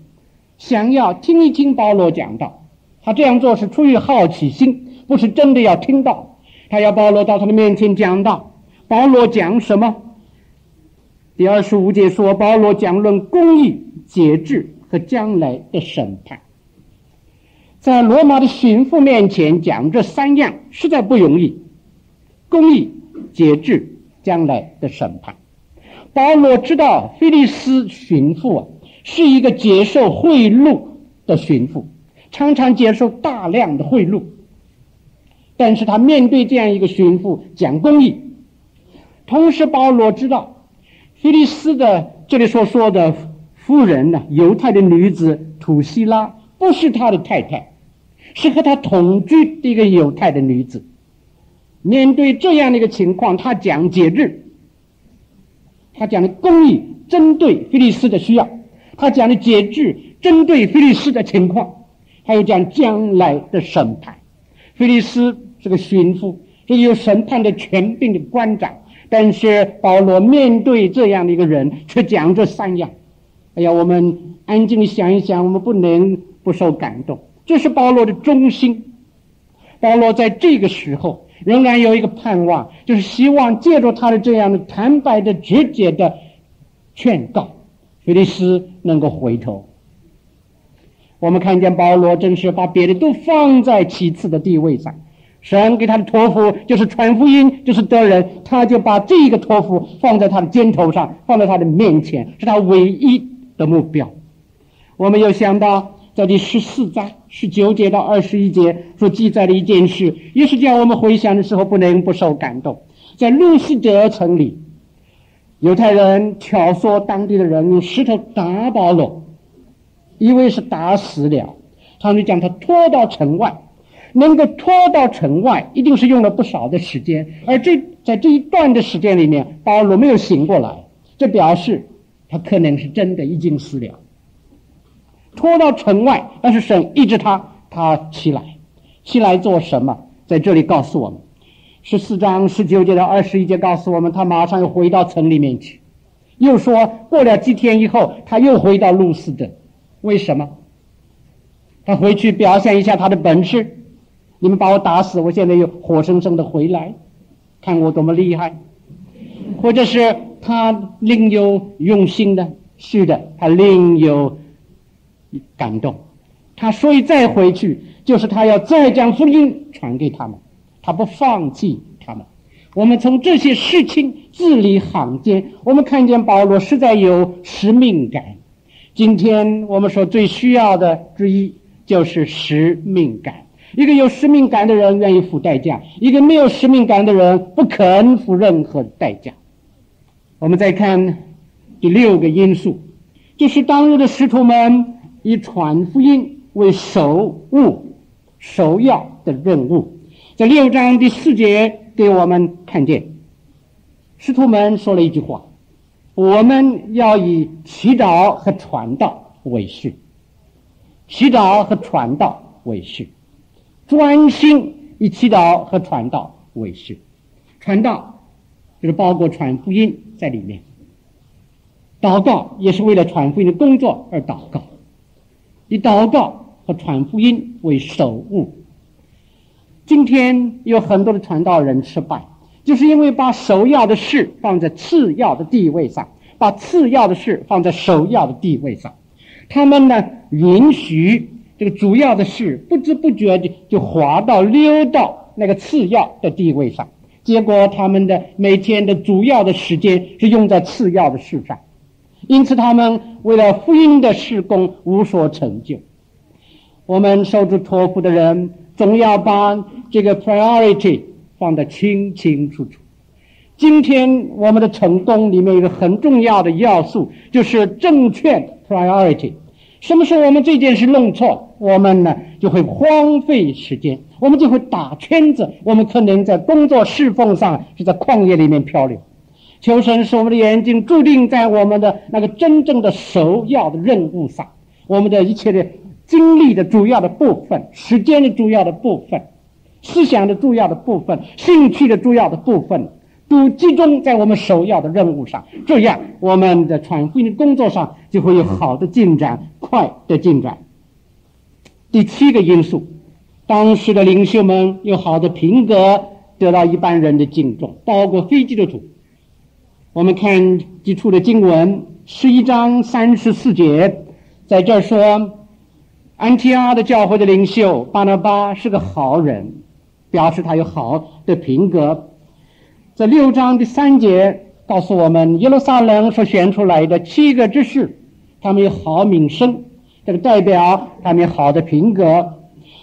想要听一听保罗讲道，他这样做是出于好奇心，不是真的要听到。他要保罗到他的面前讲道。保罗讲什么？第二十五节说，保罗讲论公义、节制和将来的审判。在罗马的巡抚面前讲这三样，实在不容易。公义、节制、将来的审判。保罗知道菲利斯巡抚啊。是一个接受贿赂的巡抚，常常接受大量的贿赂。但是他面对这样一个巡抚讲公义，同时保罗知道，菲利斯的这里所说的妇人呢，犹太的女子土西拉不是他的太太，是和他同居的一个犹太的女子。面对这样的一个情况，他讲节制，他讲的公义，针对菲利斯的需要。他讲的节制，针对菲利斯的情况，还有讲将来的审判。菲利斯是个巡抚，是有审判的权柄的官长，但是保罗面对这样的一个人，却讲这三样。哎呀，我们安静的想一想，我们不能不受感动。这是保罗的忠心。保罗在这个时候仍然有一个盼望，就是希望借助他的这样的坦白的、直接的劝告。腓力斯能够回头，我们看见保罗真是把别的都放在其次的地位上，神给他的托付就是传福音，就是得人，他就把这个托付放在他的肩头上，放在他的面前，是他唯一的目标。我们又想到，在第十四章十九节到二十一节所记载的一件事，也是叫我们回想的时候不能不受感动。在路西德城里，犹太人挑唆当地的人用石头打保罗，以为是打死了，他们就将他拖到城外。能够拖到城外，一定是用了不少的时间。而这在这一段的时间里面，保罗没有醒过来，这表示他可能是真的已经死了。拖到城外，但是神抑制他，他起来，起来做什么？在这里告诉我们，十四章十九节到二十一节告诉我们，他马上又回到城里面去。又说过了几天以后，他又回到路斯的。为什么？他回去表现一下他的本事。你们把我打死，我现在又活生生的回来，看我多么厉害，或者是他另有用心的，是的，他另有感动，他所以再回去，就是他要再将福音传给他们，他不放弃他们。我们从这些事情字里行间，我们看见保罗实在有使命感。今天我们说最需要的之一就是使命感。一个有使命感的人愿意付代价，一个没有使命感的人不肯付任何代价。我们再看第六个因素，就是当日的使徒们以传福音为首务、首要的任务。在六章第四节给我们看见，师徒们说了一句话：“我们要以祈祷和传道为事，祈祷和传道为事。”专心以祈祷和传道为事，传道就是包括传福音在里面，祷告也是为了传福音的工作而祷告，以祷告和传福音为首务。今天有很多的传道人失败，就是因为把首要的事放在次要的地位上，把次要的事放在首要的地位上，他们呢允许。这个主要的事不知不觉就就滑到溜到那个次要的地位上，结果他们的每天的主要的时间是用在次要的事上，因此他们为了福音的施工无所成就。我们受主托付的人总要把这个 priority 放得清清楚楚。今天我们的成功里面有一个很重要的要素，就是正确 priority。什么时候我们这件事弄错，我们呢就会荒废时间，我们就会打圈子，我们可能在工作侍奉上是在旷野里面漂流。求神使我们的眼睛注定在我们的那个真正的首要的任务上，我们的一切的精力的主要的部分，时间的主要的部分，思想的主要的部分，兴趣的主要的部分。都集中在我们首要的任务上，这样我们的传福音的工作上就会有好的进展，快的进展。第七个因素，当时的领袖们有好的品格，得到一般人的敬重，包括非基督徒。我们看基础的经文，十一章三十四节，在这儿说，安提阿的教会的领袖巴拿巴是个好人，表示他有好的品格。这六章第三节告诉我们，耶路撒冷所选出来的七个执事，他们有好名声，这个代表他们有好的品格。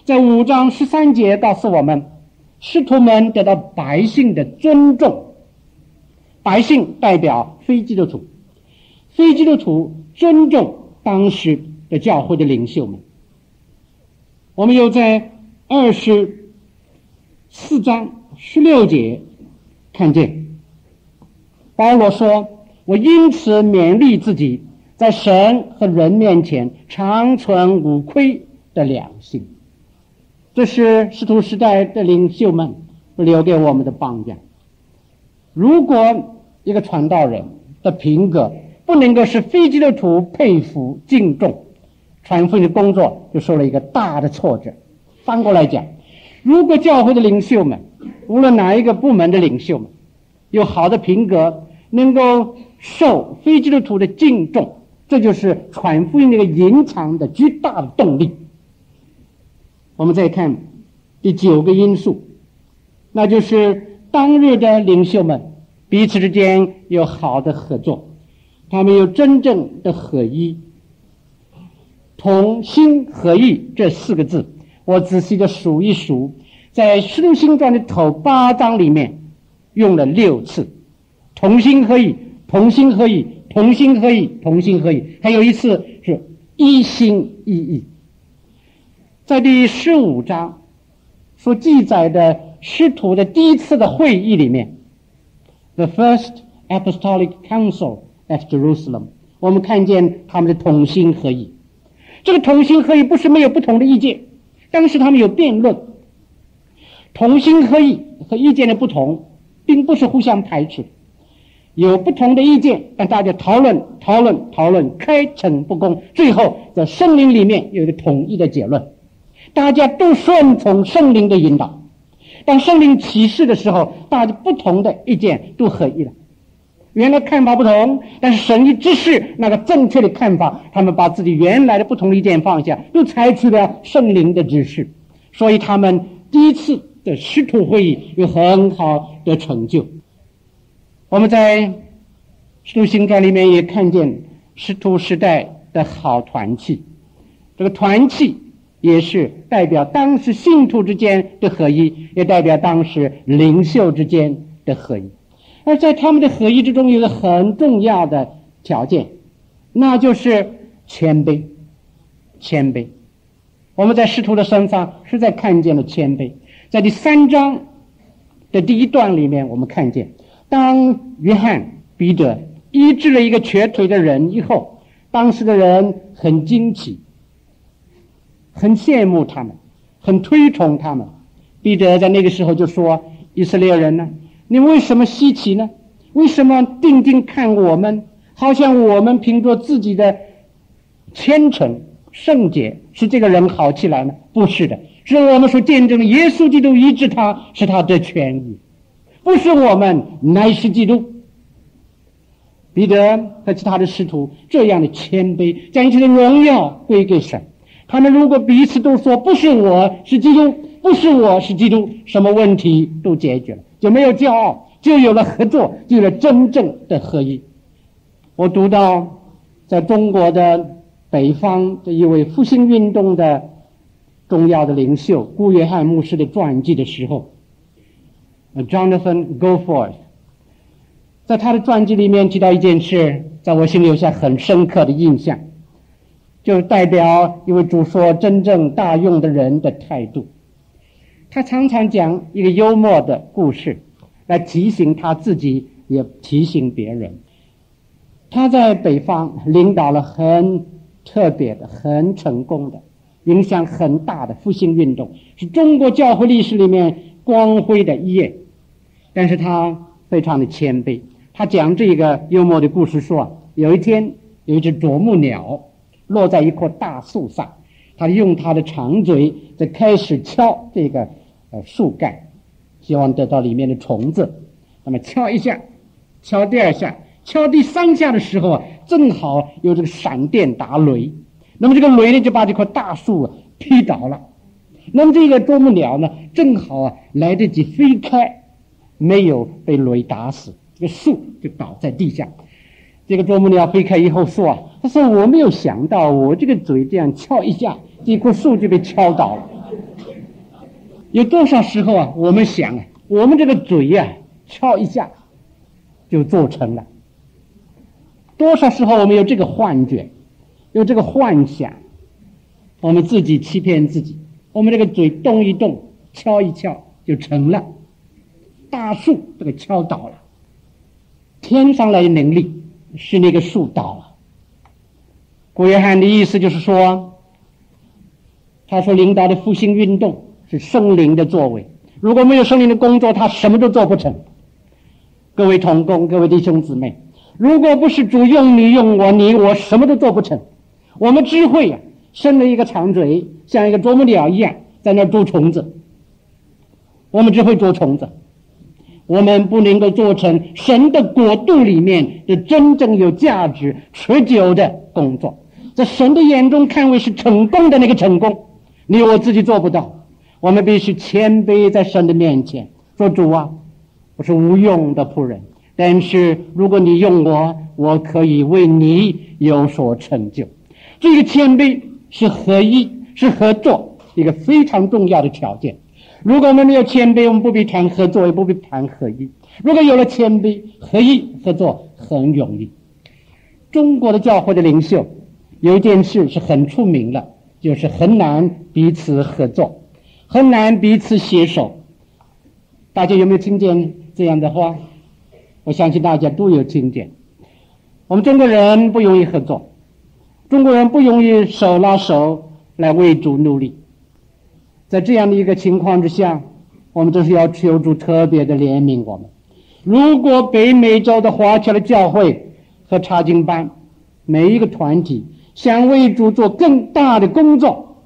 在五章十三节告诉我们，使徒们得到百姓的尊重，百姓代表非基督徒，非基督徒尊重当时的教会的领袖们。我们又在二十四章十六节。看见保罗说：“我因此勉励自己，在神和人面前长存无亏的良心。”这是使徒时代的领袖们留给我们的榜样。如果一个传道人的品格不能够使非基督徒佩服敬重，传福音的工作就受了一个大的挫折。反过来讲，如果教会的领袖们，无论哪一个部门的领袖们有好的品格，能够受非基督徒的敬重，这就是传福音那个隐藏的巨大的动力。我们再看第九个因素，那就是当日的领袖们彼此之间有好的合作，他们有真正的合一，同心合意这四个字，我仔细的数一数。在《使徒行传》的头八章里面，用了六次，同心合意，同心合意，同心合意，同心合意。还有一次是一心一意。在第十五章所记载的师徒的第一次的会议里面，The First Apostolic Council at Jerusalem，我们看见他们的同心合意。这个同心合意不是没有不同的意见，当时他们有辩论。同心合意和意见的不同，并不是互相排斥。有不同的意见，但大家讨论、讨论、讨论，开诚布公，最后在圣灵里面有一个统一的结论。大家都顺从圣灵的引导。当圣灵启示的时候，大家不同的意见都合一了。原来看法不同，但是神一指示那个正确的看法，他们把自己原来的不同的意见放下，都采取了圣灵的指示。所以他们第一次的师徒会议有很好的成就。我们在《使徒行传》里面也看见师徒时代的好团契，这个团契也是代表当时信徒之间的合一，也代表当时领袖之间的合一。而在他们的合一之中，有个很重要的条件，那就是谦卑。谦卑，我们在师徒的身上实在看见了谦卑。在第三章的第一段里面，我们看见。当约翰彼得医治了一个瘸腿的人以后，当时的人很惊奇，很羡慕他们，很推崇他们。彼得在那个时候就说：“以色列人呢，你为什么稀奇呢？为什么定定看我们，好像我们凭着自己的虔诚圣洁使这个人好起来呢？不是的，是我们所见证的耶稣基督医治他，是他的痊愈。”不是我们，乃是基督。彼得和其他的使徒这样的谦卑，将一切的荣耀归给神。他们如果彼此都说不是我是基督，不是我是基督，什么问题都解决了，就没有骄傲，就有了合作，就有了真正的合一。我读到在中国的北方的一位复兴运动的重要的领袖顾约翰牧师的传记的时候。Jonathan Goforth 在他的传记里面提到一件事，在我心里留下很深刻的印象，就代表一位主说真正大用的人的态度。他常常讲一个幽默的故事，来提醒他自己，也提醒别人。他在北方领导了很特别的、很成功的、影响很大的复兴运动，是中国教会历史里面光辉的一页。但是他非常的谦卑，他讲这个幽默的故事说，有一天有一只啄木鸟落在一棵大树上，他用他的长嘴在开始敲这个呃树干，希望得到里面的虫子。那么敲一下，敲第二下，敲第三下的时候啊，正好有这个闪电打雷，那么这个雷呢就把这棵大树劈倒了。那么这个啄木鸟呢，正好啊来得及飞开。没有被雷打死，这个树就倒在地下。这个啄木鸟飞开以后说：“啊，他说我没有想到，我这个嘴这样敲一下，这棵树就被敲倒了。有多少时候啊，我们想啊，我们这个嘴呀、啊，敲一下就做成了。多少时候我们有这个幻觉，有这个幻想，我们自己欺骗自己，我们这个嘴动一动，敲一敲就成了。”大树这个敲倒了，天上来的能力是那个树倒了。古约翰的意思就是说，他说领导的复兴运动是圣灵的作为，如果没有圣灵的工作，他什么都做不成。各位同工，各位弟兄姊妹，如果不是主用你用我，你我什么都做不成。我们只会啊，伸了一个长嘴，像一个啄木鸟一样，在那捉虫子。我们只会捉虫子。我们不能够做成神的国度里面的真正有价值、持久的工作，在神的眼中看为是成功的那个成功，你我自己做不到。我们必须谦卑在神的面前，说：“主啊，我是无用的仆人，但是如果你用我，我可以为你有所成就。”这个谦卑是合一，是合作一个非常重要的条件。如果我们没有谦卑，我们不必谈合作，也不必谈合一。如果有了谦卑、合一、合作，很容易。中国的教会的领袖有一件事是很出名的，就是很难彼此合作，很难彼此携手。大家有没有听见这样的话？我相信大家都有听见。我们中国人不容易合作，中国人不容易手拉手来为主努力。在这样的一个情况之下，我们就是要求主特别的怜悯我们。如果北美洲的华侨的教会和查经班每一个团体想为主做更大的工作，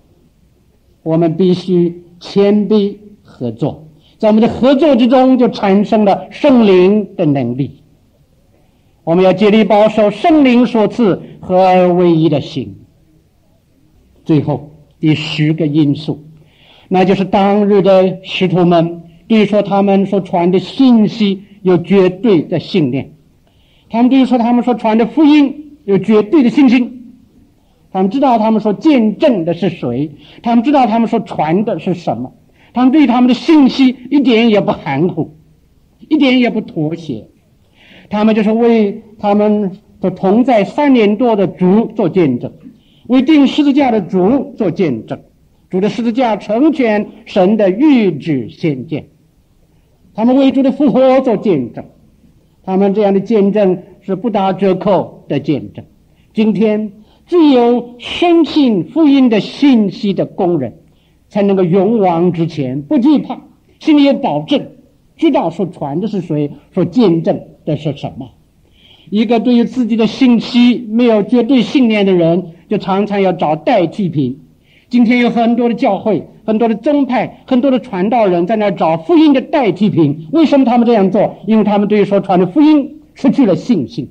我们必须谦卑合作，在我们的合作之中就产生了圣灵的能力。我们要竭力保守圣灵所赐合而为一的心。最后第十个因素。那就是当日的使徒们，对于说他们所传的信息有绝对的信念；他们对于说他们所传的福音有绝对的信心。他们知道他们所见证的是谁，他们知道他们所传的是什么。他们对他们的信息一点也不含糊，一点也不妥协。他们就是为他们所同在三年多的主做见证，为钉十字架的主做见证。主的十字架成全神的预旨先见，他们为主的复活做见证，他们这样的见证是不打折扣的见证。今天只有深信福音的信息的工人，才能够勇往直前，不惧怕，心里有保证，知道所传的是谁，所见证的是什么。一个对于自己的信息没有绝对信念的人，就常常要找代替品。今天有很多的教会、很多的宗派、很多的传道人在那找福音的代替品。为什么他们这样做？因为他们对于所传的福音失去了信心，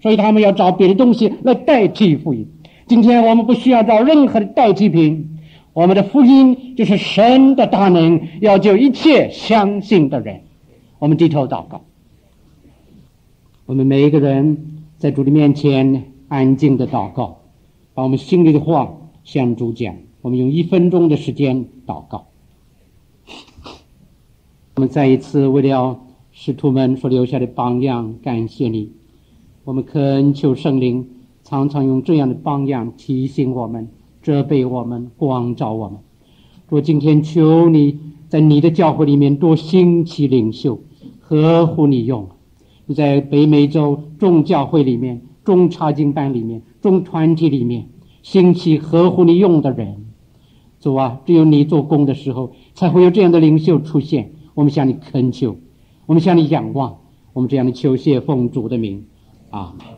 所以他们要找别的东西来代替福音。今天我们不需要找任何的代替品，我们的福音就是神的大能，要救一切相信的人。我们低头祷告，我们每一个人在主的面前安静的祷告，把我们心里的话向主讲。我们用一分钟的时间祷告。我们再一次为了使徒们所留下的榜样，感谢你。我们恳求圣灵常常用这样的榜样提醒我们、责备我们、光照我们。主今天求你在你的教会里面多兴起领袖，合乎你用。你在北美洲众教会里面、众查经班里面、众团体里面兴起合乎你用的人。主啊，只有你做工的时候，才会有这样的领袖出现。我们向你恳求，我们向你仰望，我们这样的求谢奉主的名，啊。